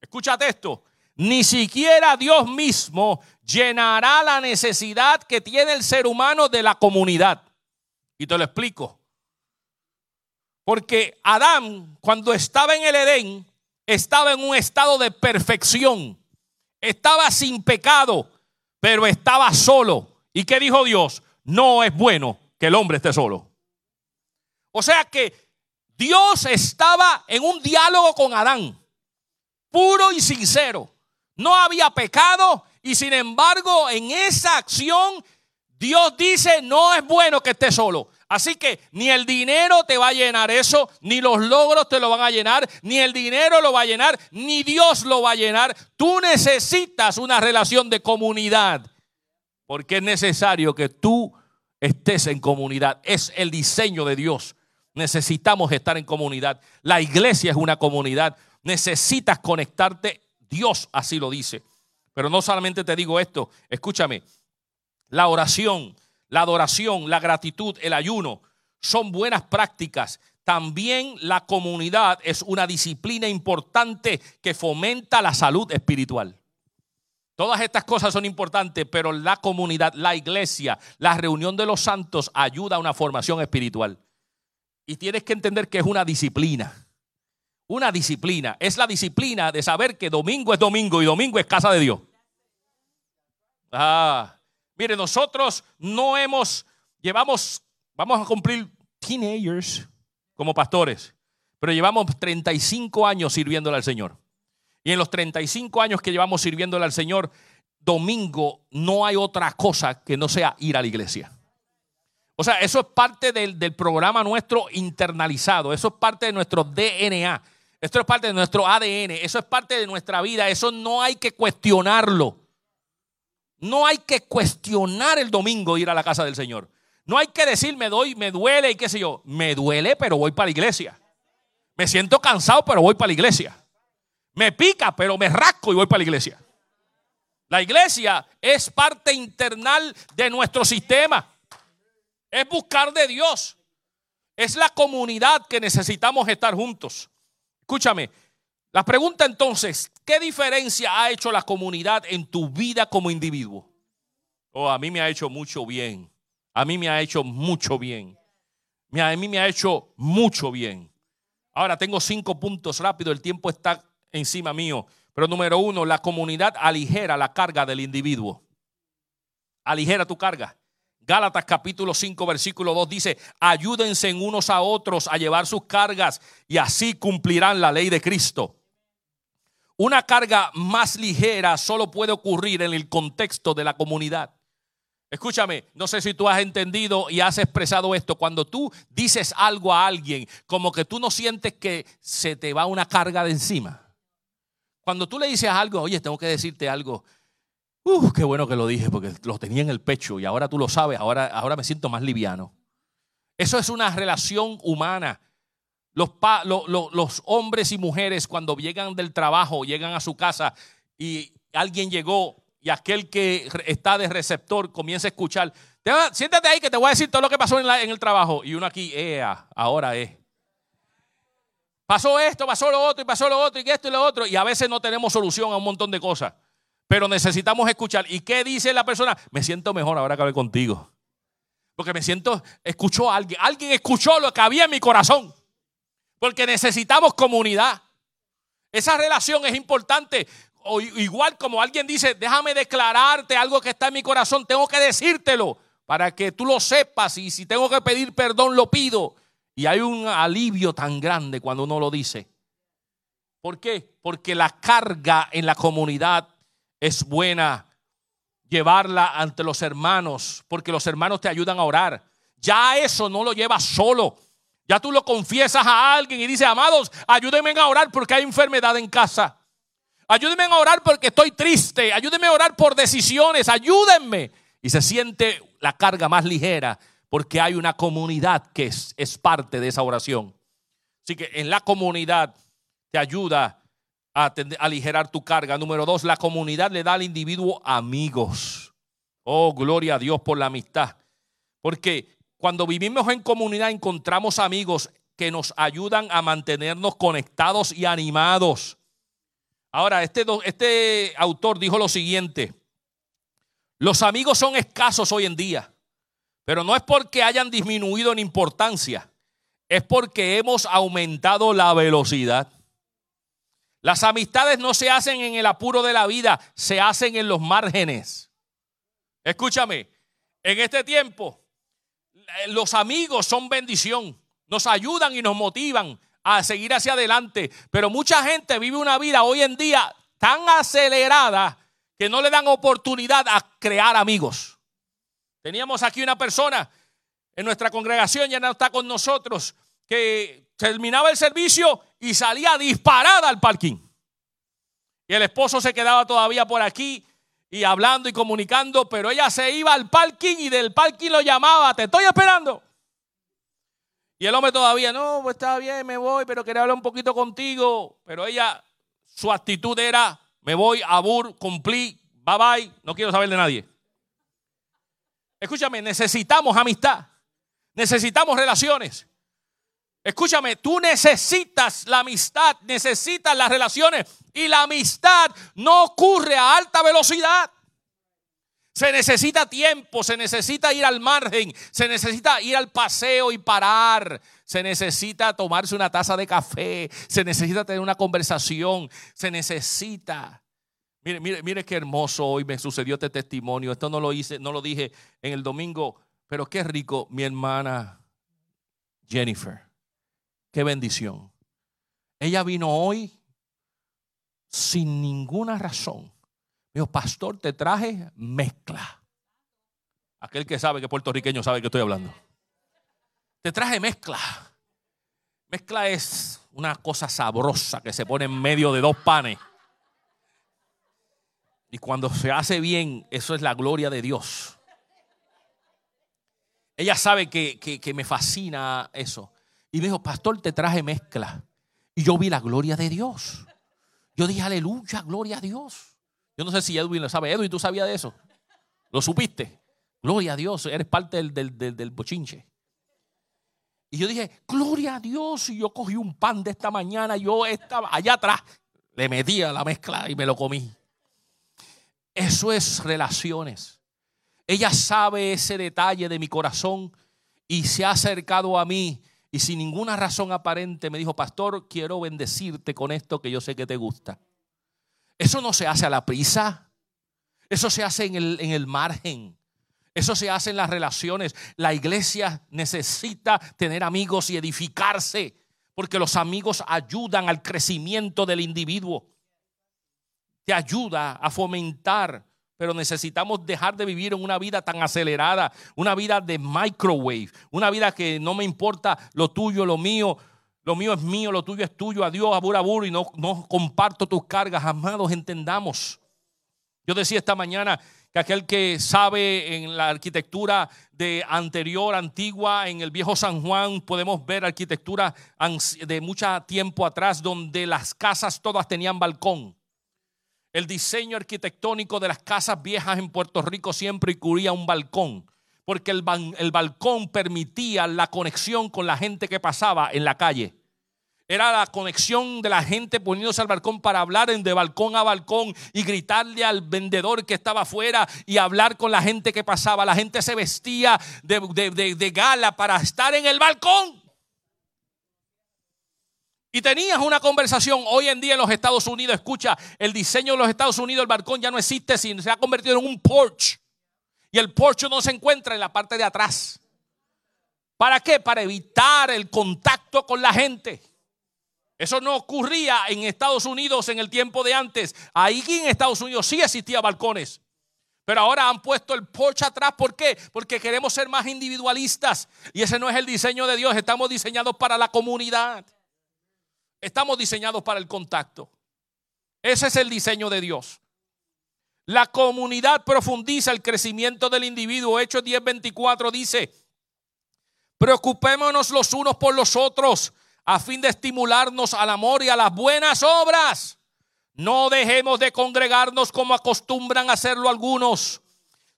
[SPEAKER 1] Escúchate esto, ni siquiera Dios mismo llenará la necesidad que tiene el ser humano de la comunidad. Y te lo explico. Porque Adán, cuando estaba en el Edén, estaba en un estado de perfección. Estaba sin pecado, pero estaba solo. ¿Y qué dijo Dios? No es bueno que el hombre esté solo. O sea que Dios estaba en un diálogo con Adán, puro y sincero. No había pecado y sin embargo en esa acción Dios dice, no es bueno que esté solo. Así que ni el dinero te va a llenar eso, ni los logros te lo van a llenar, ni el dinero lo va a llenar, ni Dios lo va a llenar. Tú necesitas una relación de comunidad, porque es necesario que tú estés en comunidad. Es el diseño de Dios. Necesitamos estar en comunidad. La iglesia es una comunidad. Necesitas conectarte. Dios así lo dice. Pero no solamente te digo esto, escúchame, la oración la adoración, la gratitud, el ayuno, son buenas prácticas. También la comunidad es una disciplina importante que fomenta la salud espiritual. Todas estas cosas son importantes, pero la comunidad, la iglesia, la reunión de los santos ayuda a una formación espiritual. Y tienes que entender que es una disciplina. Una disciplina. Es la disciplina de saber que domingo es domingo y domingo es casa de Dios. Ah, Mire, nosotros no hemos, llevamos, vamos a cumplir teenagers como pastores, pero llevamos 35 años sirviéndole al Señor. Y en los 35 años que llevamos sirviéndole al Señor, domingo no hay otra cosa que no sea ir a la iglesia. O sea, eso es parte del, del, programa nuestro internalizado, eso es parte de nuestro DNA, esto es parte de nuestro ADN, eso es parte de nuestra vida, eso no hay que cuestionarlo. No hay que cuestionar el domingo ir a la casa del Señor. No hay que decir, me doy, me duele y qué sé yo. Me duele, pero voy para la iglesia. Me siento cansado, pero voy para la iglesia. Me pica, pero me rasco y voy para la iglesia. La iglesia es parte internal de nuestro sistema. Es buscar de Dios. Es la comunidad que necesitamos estar juntos. Escúchame, la pregunta entonces, ¿qué diferencia ha hecho la comunidad en tu vida como individuo? Oh, a mí me ha hecho mucho bien. A mí me ha hecho mucho bien. A mí me ha hecho mucho bien. Ahora tengo cinco puntos rápido, el tiempo está encima mío. Pero número uno, la comunidad aligera la carga del individuo. Aligera tu carga. Gálatas capítulo 5 versículo 2 dice, ayúdense en unos a otros a llevar sus cargas y así cumplirán la ley de Cristo. Una carga más ligera solo puede ocurrir en el contexto de la comunidad. Escúchame, no sé si tú has entendido y has expresado esto. Cuando tú dices algo a alguien, como que tú no sientes que se te va una carga de encima. Cuando tú le dices algo, oye, tengo que decirte algo. Uf, qué bueno que lo dije porque lo tenía en el pecho y ahora tú lo sabes, ahora, ahora me siento más liviano. Eso es una relación humana. Los, hombres y mujeres cuando llegan del trabajo, llegan a su casa y alguien llegó y aquel que está de receptor comienza a escuchar. Siéntate ahí que te voy a decir todo lo que pasó en, el trabajo. Y uno aquí, ea, ahora es. Pasó esto, pasó lo otro, y pasó lo otro, y esto y lo otro. Y a veces no tenemos solución a un montón de cosas. Pero necesitamos escuchar. ¿Y qué dice la persona? Me siento mejor ahora que hablé contigo. Porque me siento, escuchó a alguien. Alguien escuchó lo que había en mi corazón. Porque necesitamos comunidad. Esa relación es importante o igual como alguien dice, déjame declararte algo que está en mi corazón, tengo que decírtelo para que tú lo sepas y si tengo que pedir perdón, lo pido. Y hay un alivio tan grande cuando uno lo dice. ¿Por qué? Porque la carga en la comunidad es buena llevarla ante los hermanos, porque los hermanos te ayudan a orar. Ya eso no lo llevas solo. Ya tú lo confiesas a alguien y dices, amados, ayúdenme a orar porque hay enfermedad en casa. Ayúdenme a orar porque estoy triste. Ayúdenme a orar por decisiones. Ayúdenme. Y se siente la carga más ligera porque hay una comunidad que es, es parte de esa oración. Así que en la comunidad te ayuda a aligerar tu carga. Número dos, la comunidad le da al individuo amigos. Oh, gloria a Dios por la amistad. Porque cuando vivimos en comunidad encontramos amigos que nos ayudan a mantenernos conectados y animados. Ahora, este, este autor dijo lo siguiente, los amigos son escasos hoy en día, pero no es porque hayan disminuido en importancia, es porque hemos aumentado la velocidad. Las amistades no se hacen en el apuro de la vida, se hacen en los márgenes. Escúchame, en este tiempo los amigos son bendición, nos ayudan y nos motivan a seguir hacia adelante. Pero mucha gente vive una vida hoy en día tan acelerada que no le dan oportunidad a crear amigos. Teníamos aquí una persona en nuestra congregación, ya no está con nosotros, que terminaba el servicio y salía disparada al parking. Y el esposo se quedaba todavía por aquí y hablando y comunicando, pero ella se iba al parking y del parking lo llamaba, te estoy esperando. Y el hombre todavía, no, pues está bien, me voy, pero quería hablar un poquito contigo. Pero ella, su actitud era, me voy, abur, cumplí, bye bye, no quiero saber de nadie. Escúchame, necesitamos amistad, necesitamos relaciones. Escúchame, tú necesitas la amistad, necesitas las relaciones y la amistad no ocurre a alta velocidad. Se necesita tiempo, se necesita ir al margen, se necesita ir al paseo y parar, se necesita tomarse una taza de café, se necesita tener una conversación, se necesita. Mire, mire, mire qué hermoso hoy me sucedió este testimonio. Esto no lo hice, no lo dije en el domingo, pero qué rico, mi hermana Jennifer. Qué bendición. Ella vino hoy sin ninguna razón dijo, pastor, te traje mezcla. Aquel que sabe que puertorriqueño sabe que estoy hablando. Te traje mezcla. Mezcla es una cosa sabrosa que se pone en medio de dos panes. Y cuando se hace bien, eso es la gloria de Dios. Ella sabe que, que, me fascina eso. Y me dijo, pastor, te traje mezcla. Y yo vi la gloria de Dios. Yo dije, aleluya, gloria a Dios. Yo no sé si Edwin lo sabe. Edwin, ¿tú sabías de eso? ¿Lo supiste? Gloria a Dios, eres parte del, del, del, bochinche. Y yo dije, gloria a Dios. Y yo cogí un pan de esta mañana, yo estaba allá atrás, le metía la mezcla y me lo comí. Eso es relaciones. Ella sabe ese detalle de mi corazón y se ha acercado a mí y sin ninguna razón aparente me dijo, pastor, quiero bendecirte con esto que yo sé que te gusta. Eso no se hace a la prisa. Eso se hace en el, en el margen. Eso se hace en las relaciones. La iglesia necesita tener amigos y edificarse, porque los amigos ayudan al crecimiento del individuo. Te ayuda a fomentar pero necesitamos dejar de vivir en una vida tan acelerada, una vida de microwave, una vida que no me importa lo tuyo, lo mío, lo mío es mío, lo tuyo es tuyo, adiós, abur, abur, y no, no comparto tus cargas. Amados, entendamos. Yo decía esta mañana que aquel que sabe en la arquitectura de anterior, antigua, en el viejo San Juan, podemos ver arquitectura de mucho tiempo atrás, donde las casas todas tenían balcón. El diseño arquitectónico de las casas viejas en Puerto Rico siempre incluía un balcón porque el, el balcón permitía la conexión con la gente que pasaba en la calle. Era la conexión de la gente poniéndose al balcón para hablar de balcón a balcón y gritarle al vendedor que estaba afuera y hablar con la gente que pasaba. La gente se vestía de, de, gala para estar en el balcón. Y tenías una conversación hoy en día en los Estados Unidos. Escucha, el diseño de los Estados Unidos, el balcón ya no existe, sino se ha convertido en un porch. Y el porche no se encuentra en la parte de atrás. ¿Para qué? Para evitar el contacto con la gente. Eso no ocurría en Estados Unidos en el tiempo de antes. Ahí en Estados Unidos sí existía balcones. Pero ahora han puesto el porche atrás. ¿Por qué? Porque queremos ser más individualistas. Y ese no es el diseño de Dios. Estamos diseñados para la comunidad. Estamos diseñados para el contacto. Ese es el diseño de Dios. La comunidad profundiza el crecimiento del individuo. Hechos 10:24 dice, preocupémonos los unos por los otros a fin de estimularnos al amor y a las buenas obras. No dejemos de congregarnos como acostumbran hacerlo algunos,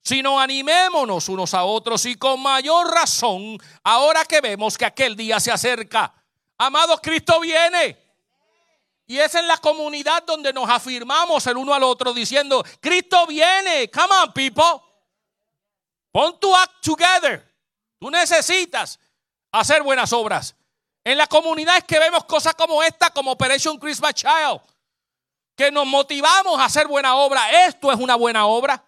[SPEAKER 1] sino animémonos unos a otros y con mayor razón ahora que vemos que aquel día se acerca. Amado Cristo viene. Y es en la comunidad donde nos afirmamos el uno al otro diciendo, Cristo viene, come on people, pon tu act together. Tú necesitas hacer buenas obras. En la comunidad es que vemos cosas como esta, como Operation Christmas Child, que nos motivamos a hacer buena obra. Esto es una buena obra.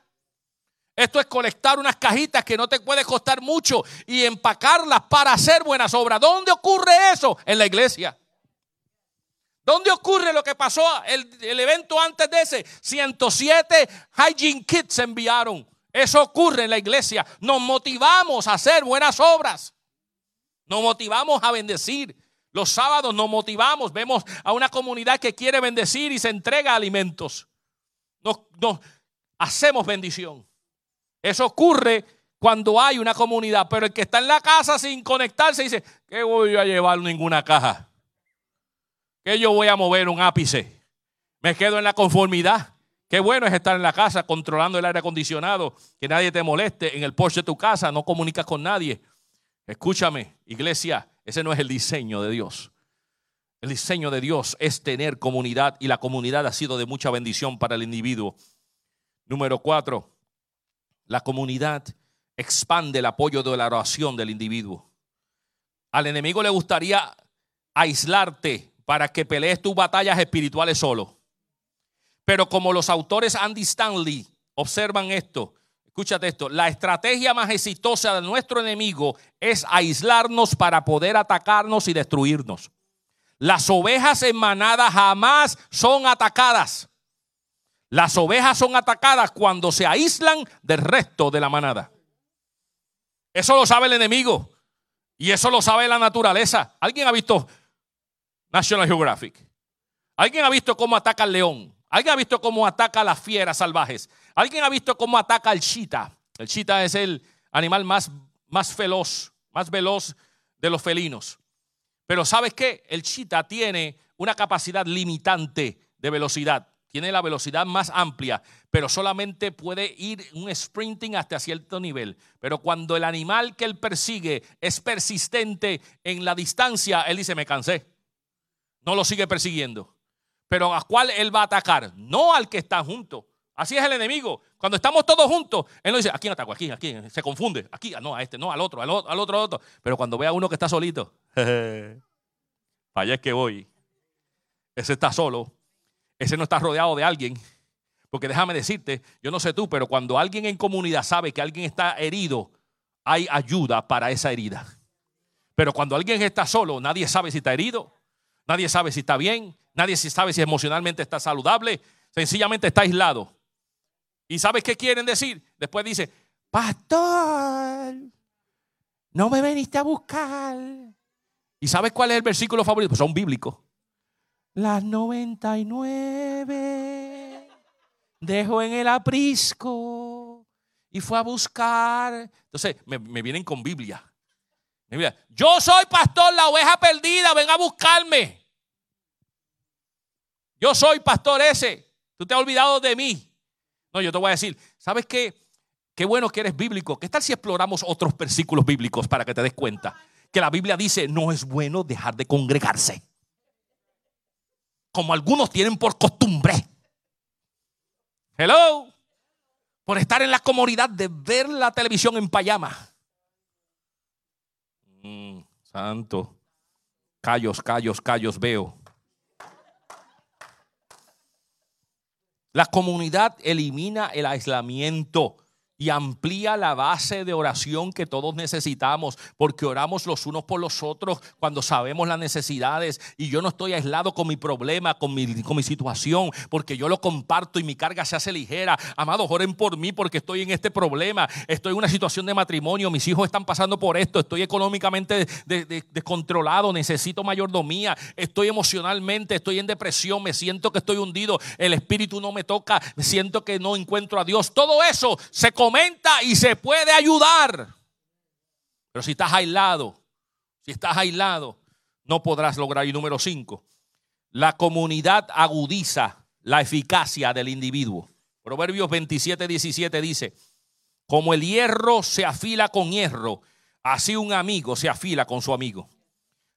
[SPEAKER 1] Esto es colectar unas cajitas que no te puede costar mucho y empacarlas para hacer buenas obras. ¿Dónde ocurre eso? En la iglesia. ¿Dónde ocurre lo que pasó el, el, evento antes de ese? 107 hygiene kits se enviaron. Eso ocurre en la iglesia. Nos motivamos a hacer buenas obras. Nos motivamos a bendecir. Los sábados nos motivamos. Vemos a una comunidad que quiere bendecir y se entrega alimentos. Nos, hacemos bendición. Eso ocurre cuando hay una comunidad. Pero el que está en la casa sin conectarse dice, ¿qué voy a llevar ninguna caja? que yo voy a mover un ápice. Me quedo en la conformidad. Qué bueno es estar en la casa controlando el aire acondicionado, que nadie te moleste en el porche de tu casa, no comunicas con nadie. Escúchame, iglesia, ese no es el diseño de Dios. El diseño de Dios es tener comunidad y la comunidad ha sido de mucha bendición para el individuo. Número cuatro, la comunidad expande el apoyo de la oración del individuo. Al enemigo le gustaría aislarte para que pelees tus batallas espirituales solo. Pero como los autores Andy Stanley observan esto, escúchate esto, la estrategia más exitosa de nuestro enemigo es aislarnos para poder atacarnos y destruirnos. Las ovejas en manada jamás son atacadas. Las ovejas son atacadas cuando se aíslan del resto de la manada. Eso lo sabe el enemigo y eso lo sabe la naturaleza. ¿Alguien ha visto National Geographic. ¿Alguien ha visto cómo ataca al león? ¿Alguien ha visto cómo ataca a las fieras salvajes? ¿Alguien ha visto cómo ataca al chita? El chita es el animal más, más veloz, más veloz de los felinos. Pero ¿sabes qué? El chita tiene una capacidad limitante de velocidad. Tiene la velocidad más amplia, pero solamente puede ir un sprinting hasta cierto nivel. Pero cuando el animal que él persigue es persistente en la distancia, él dice, me cansé no lo sigue persiguiendo. Pero ¿a cuál él va a atacar? No al que está junto. Así es el enemigo. Cuando estamos todos juntos, él no dice, ¿a quién ataco? Aquí, aquí. Se confunde. Aquí, no, a este, no, al otro, al otro, al otro, al otro. Pero cuando ve a uno que está solito, (laughs) para allá es que voy. Ese está solo. Ese no está rodeado de alguien. Porque déjame decirte, yo no sé tú, pero cuando alguien en comunidad sabe que alguien está herido, hay ayuda para esa herida. Pero cuando alguien está solo, nadie sabe si está herido, Nadie sabe si está bien, nadie sabe si emocionalmente está saludable, sencillamente está aislado. ¿Y sabes qué quieren decir? Después dice, pastor, no me veniste a buscar. ¿Y sabes cuál es el versículo favorito? Pues son bíblicos. Las 99 dejó en el aprisco y fue a buscar. Entonces, me, vienen con Biblia. Yo soy pastor, la oveja perdida, ven a buscarme. Yo soy pastor ese. Tú te has olvidado de mí. No, yo te voy a decir, ¿sabes qué? Qué bueno que eres bíblico. ¿Qué tal si exploramos otros versículos bíblicos para que te des cuenta? Que la Biblia dice, no es bueno dejar de congregarse. Como algunos tienen por costumbre. Hello. Por estar en la comodidad de ver la televisión en payama. Mm, santo. Callos, callos, callos veo. La comunidad elimina el aislamiento y amplía la base de oración que todos necesitamos, porque oramos los unos por los otros cuando sabemos las necesidades y yo no estoy aislado con mi problema, con mi, con mi situación, porque yo lo comparto y mi carga se hace ligera. Amados, oren por mí porque estoy en este problema, estoy en una situación de matrimonio, mis hijos están pasando por esto, estoy económicamente descontrolado, necesito mayordomía, estoy emocionalmente, estoy en depresión, me siento que estoy hundido, el espíritu no me toca, siento que no encuentro a Dios. Todo eso se comenta y se puede ayudar. Pero si estás aislado, si estás aislado, no podrás lograr. Y número cinco, la comunidad agudiza la eficacia del individuo. Proverbios 27, 17 dice, como el hierro se afila con hierro, así un amigo se afila con su amigo.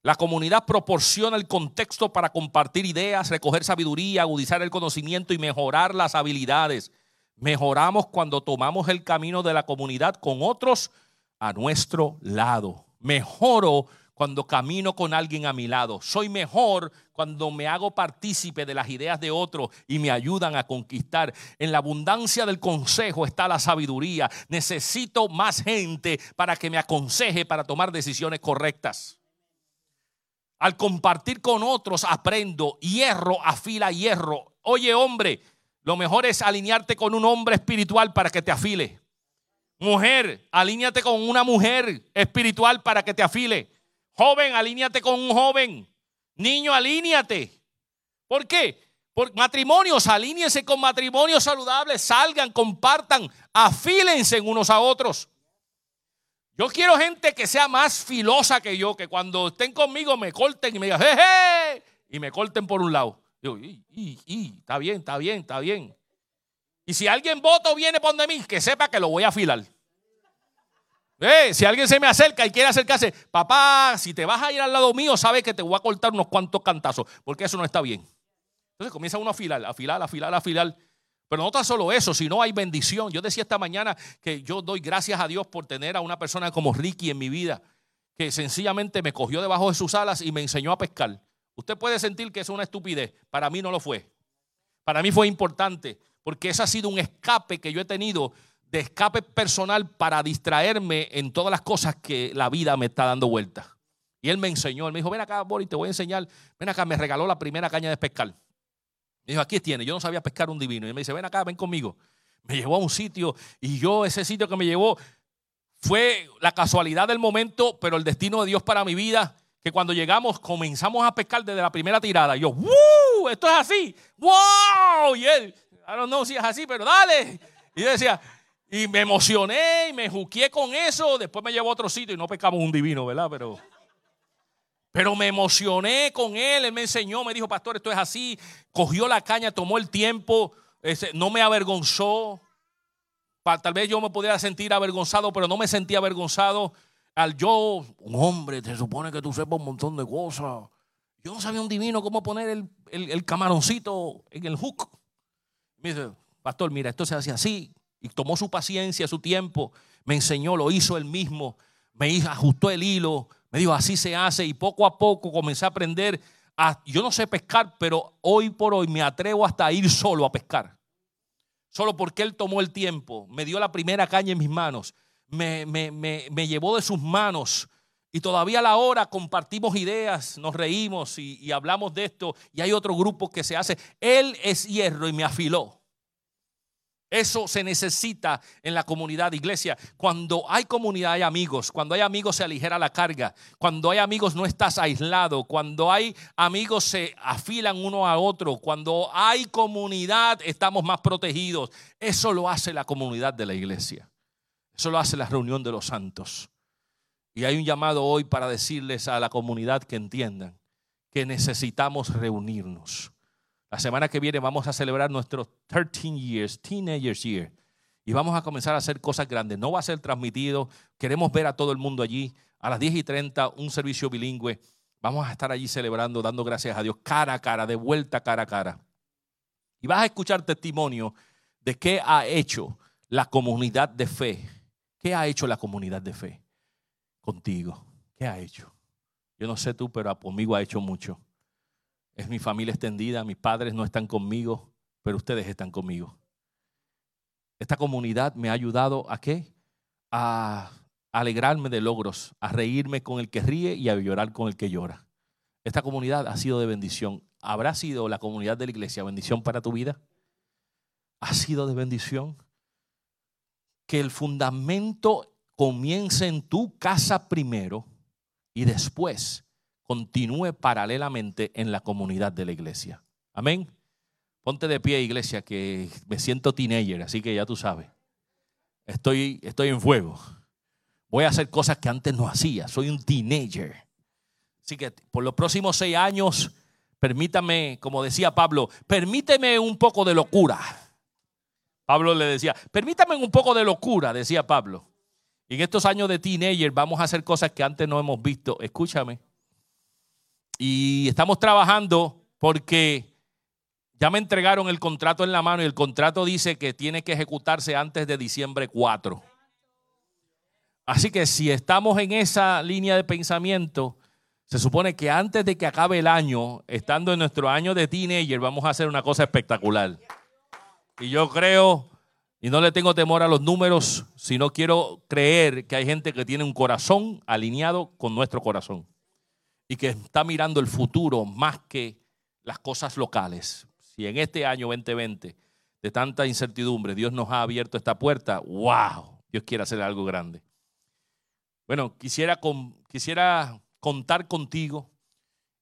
[SPEAKER 1] La comunidad proporciona el contexto para compartir ideas, recoger sabiduría, agudizar el conocimiento y mejorar las habilidades. Mejoramos cuando tomamos el camino de la comunidad con otros a nuestro lado. Mejoro cuando camino con alguien a mi lado. Soy mejor cuando me hago partícipe de las ideas de otros y me ayudan a conquistar. En la abundancia del consejo está la sabiduría. Necesito más gente para que me aconseje para tomar decisiones correctas. Al compartir con otros aprendo. Hierro afila hierro. Oye hombre, lo mejor es alinearte con un hombre espiritual para que te afile. Mujer, alíñate con una mujer espiritual para que te afile. Joven, alíñate con un joven. Niño, alíñate. ¿Por qué? Por matrimonios, alíñense con matrimonios saludables, salgan, compartan, afílense unos a otros. Yo quiero gente que sea más filosa que yo, que cuando estén conmigo me corten y me digan, jeje, y me corten por un lado. Y, está bien, está bien, está bien. Y si alguien voto viene por mí, que sepa que lo voy a afilar. Eh, si alguien se me acerca y quiere acercarse, papá, si te vas a ir al lado mío, sabes que te voy a cortar unos cuantos cantazos, porque eso no está bien. Entonces comienza uno a afilar, afilar, afilar, afilar. Pero no tan solo eso, sino hay bendición. Yo decía esta mañana que yo doy gracias a Dios por tener a una persona como Ricky en mi vida, que sencillamente me cogió debajo de sus alas y me enseñó a pescar. Usted puede sentir que es una estupidez. Para mí no lo fue. Para mí fue importante porque ese ha sido un escape que yo he tenido de escape personal para distraerme en todas las cosas que la vida me está dando vuelta. Y él me enseñó, él me dijo, ven acá, Boris, te voy a enseñar. Ven acá, me regaló la primera caña de pescar. Me dijo, aquí tiene, yo no sabía pescar un divino. Y me dice, ven acá, ven conmigo. Me llevó a un sitio y yo ese sitio que me llevó fue la casualidad del momento, pero el destino de Dios para mi vida que cuando llegamos comenzamos a pescar desde la primera tirada. Y yo, ¡Woo! Esto es así. ¡Wow! Y él, I don't know si es así, pero dale. Y yo decía, y me emocioné y me juqué con eso. Después me llevó a otro sitio y no pescamos un divino, ¿verdad? Pero, pero me emocioné con él. Él me enseñó, me dijo, pastor, esto es así. Cogió la caña, tomó el tiempo, no me avergonzó. Tal vez yo me pudiera sentir avergonzado, pero no me sentí avergonzado al yo, un hombre, te supone que tú sepas un montón de cosas. Yo no sabía un divino cómo poner el, el, camaroncito en el hook. Me pastor, mira, esto se hace así. Y tomó su paciencia, su tiempo, me enseñó, lo hizo él mismo, me ajustó el hilo, me dijo, así se hace. Y poco a poco comencé a aprender. Yo no sé pescar, pero hoy por hoy me atrevo hasta a ir solo a pescar. Solo porque él tomó el tiempo, me dio la primera caña en mis manos me, llevó de sus manos. Y todavía a la hora compartimos ideas, nos reímos y, hablamos de esto. Y hay otro grupo que se hace. Él es hierro y me afiló. Eso se necesita en la comunidad, iglesia. Cuando hay comunidad hay amigos. Cuando hay amigos se aligera la carga. Cuando hay amigos no estás aislado. Cuando hay amigos se afilan uno a otro. Cuando hay comunidad estamos más protegidos. Eso lo hace la comunidad de la iglesia. Eso lo hace la reunión de los santos. Y hay un llamado hoy para decirles a la comunidad que entiendan que necesitamos reunirnos. La semana que viene vamos a celebrar nuestros 13 years, Teenagers Year. Y vamos a comenzar a hacer cosas grandes. No va a ser transmitido. Queremos ver a todo el mundo allí. A las 10 y 30, un servicio bilingüe. Vamos a estar allí celebrando, dando gracias a Dios cara a cara, de vuelta cara a cara. Y vas a escuchar testimonio de qué ha hecho la comunidad de fe. ¿Qué ha hecho la comunidad de fe contigo? ¿Qué ha hecho? Yo no sé tú, pero conmigo ha hecho mucho es mi familia extendida, mis padres no están conmigo, pero ustedes están conmigo. Esta comunidad me ha ayudado a qué? A alegrarme de logros, a reírme con el que ríe y a llorar con el que llora. Esta comunidad ha sido de bendición. ¿Habrá sido la comunidad de la iglesia bendición para tu vida? ¿Ha sido de bendición? Que el fundamento comience en tu casa primero y después continúe paralelamente en la comunidad de la iglesia. Amén. Ponte de pie, iglesia, que me siento teenager, así que ya tú sabes. Estoy, estoy en fuego. Voy a hacer cosas que antes no hacía. Soy un teenager. Así que por los próximos seis años, permítame, como decía Pablo, permíteme un poco de locura. Pablo le decía, permítame un poco de locura, decía Pablo. Y en estos años de teenager vamos a hacer cosas que antes no hemos visto. Escúchame. Y estamos trabajando porque ya me entregaron el contrato en la mano y el contrato dice que tiene que ejecutarse antes de diciembre 4. Así que si estamos en esa línea de pensamiento, se supone que antes de que acabe el año, estando en nuestro año de teenager, vamos a hacer una cosa espectacular. Y yo creo, y no le tengo temor a los números, sino quiero creer que hay gente que tiene un corazón alineado con nuestro corazón y que está mirando el futuro más que las cosas locales. Si en este año 2020 de tanta incertidumbre Dios nos ha abierto esta puerta, wow, Dios quiere hacer algo grande. Bueno, quisiera, quisiera contar contigo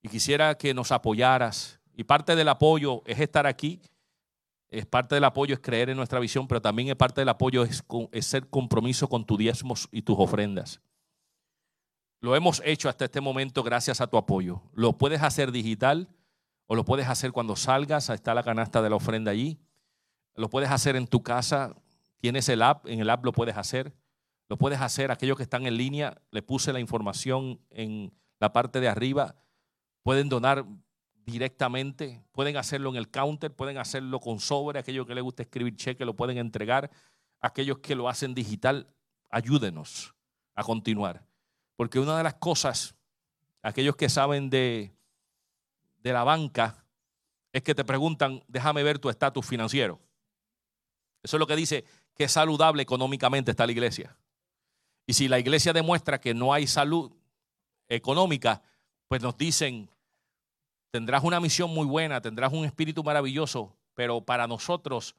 [SPEAKER 1] y quisiera que nos apoyaras. Y parte del apoyo es estar aquí, es parte del apoyo es creer en nuestra visión, pero también es parte del apoyo es, ser compromiso con tus diezmos y tus ofrendas. Lo hemos hecho hasta este momento gracias a tu apoyo. Lo puedes hacer digital o lo puedes hacer cuando salgas. Está la canasta de la ofrenda allí. Lo puedes hacer en tu casa. Tienes el app. En el app lo puedes hacer. Lo puedes hacer. Aquellos que están en línea, le puse la información en la parte de arriba. Pueden donar directamente. Pueden hacerlo en el counter. Pueden hacerlo con sobre. Aquellos que les gusta escribir cheque lo pueden entregar. Aquellos que lo hacen digital, ayúdenos a continuar. Porque una de las cosas, aquellos que saben de, de la banca, es que te preguntan, déjame ver tu estatus financiero. Eso es lo que dice que saludable económicamente está la iglesia. Y si la iglesia demuestra que no hay salud económica, pues nos dicen, tendrás una misión muy buena, tendrás un espíritu maravilloso, pero para nosotros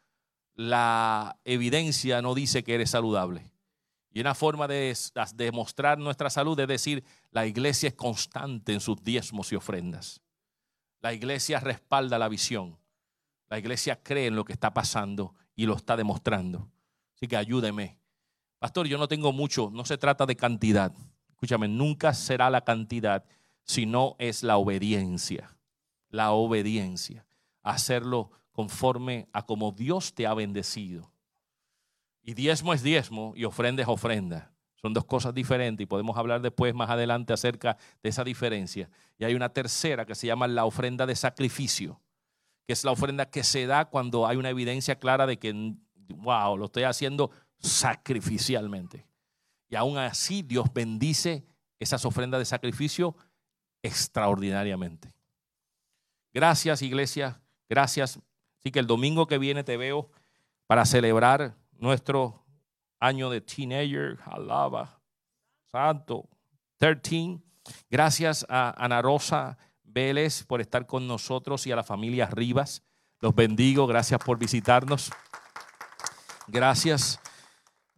[SPEAKER 1] la evidencia no dice que eres saludable. Y una forma de demostrar nuestra salud es decir, la iglesia es constante en sus diezmos y ofrendas. La iglesia respalda la visión. La iglesia cree en lo que está pasando y lo está demostrando. Así que ayúdeme. Pastor, yo no tengo mucho, no se trata de cantidad. Escúchame, nunca será la cantidad, sino es la obediencia. La obediencia. Hacerlo conforme a como Dios te ha bendecido. Y diezmo es diezmo y ofrenda es ofrenda. Son dos cosas diferentes y podemos hablar después, más adelante, acerca de esa diferencia. Y hay una tercera que se llama la ofrenda de sacrificio, que es la ofrenda que se da cuando hay una evidencia clara de que, wow, lo estoy haciendo sacrificialmente. Y aún así Dios bendice esas ofrendas de sacrificio extraordinariamente. Gracias, iglesia. Gracias. Así que el domingo que viene te veo para celebrar nuestro año de teenager, alaba, santo, 13. Gracias a Ana Rosa Vélez por estar con nosotros y a la familia Rivas. Los bendigo, gracias por visitarnos. Gracias.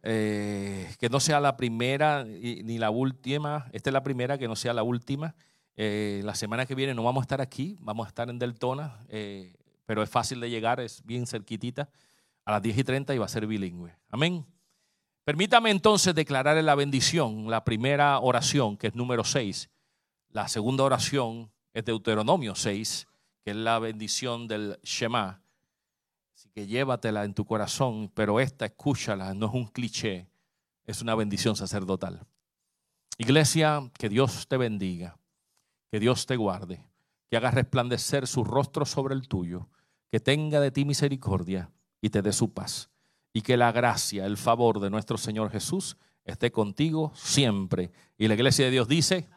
[SPEAKER 1] Eh, que no sea la primera ni la última. Esta es la primera, que no sea la última. Eh, la semana que viene no vamos a estar aquí, vamos a estar en Deltona, eh, pero es fácil de llegar, es bien cerquitita. A las 10 y 30 y va a ser bilingüe. Amén. Permítame entonces declarar la bendición, la primera oración, que es número 6. La segunda oración es Deuteronomio 6, que es la bendición del Shema. Así que llévatela en tu corazón, pero esta escúchala, no es un cliché, es una bendición sacerdotal. Iglesia, que Dios te bendiga, que Dios te guarde, que haga resplandecer su rostro sobre el tuyo, que tenga de ti misericordia y te dé su paz y que la gracia, el favor de nuestro Señor Jesús esté contigo siempre. Y la iglesia de Dios dice...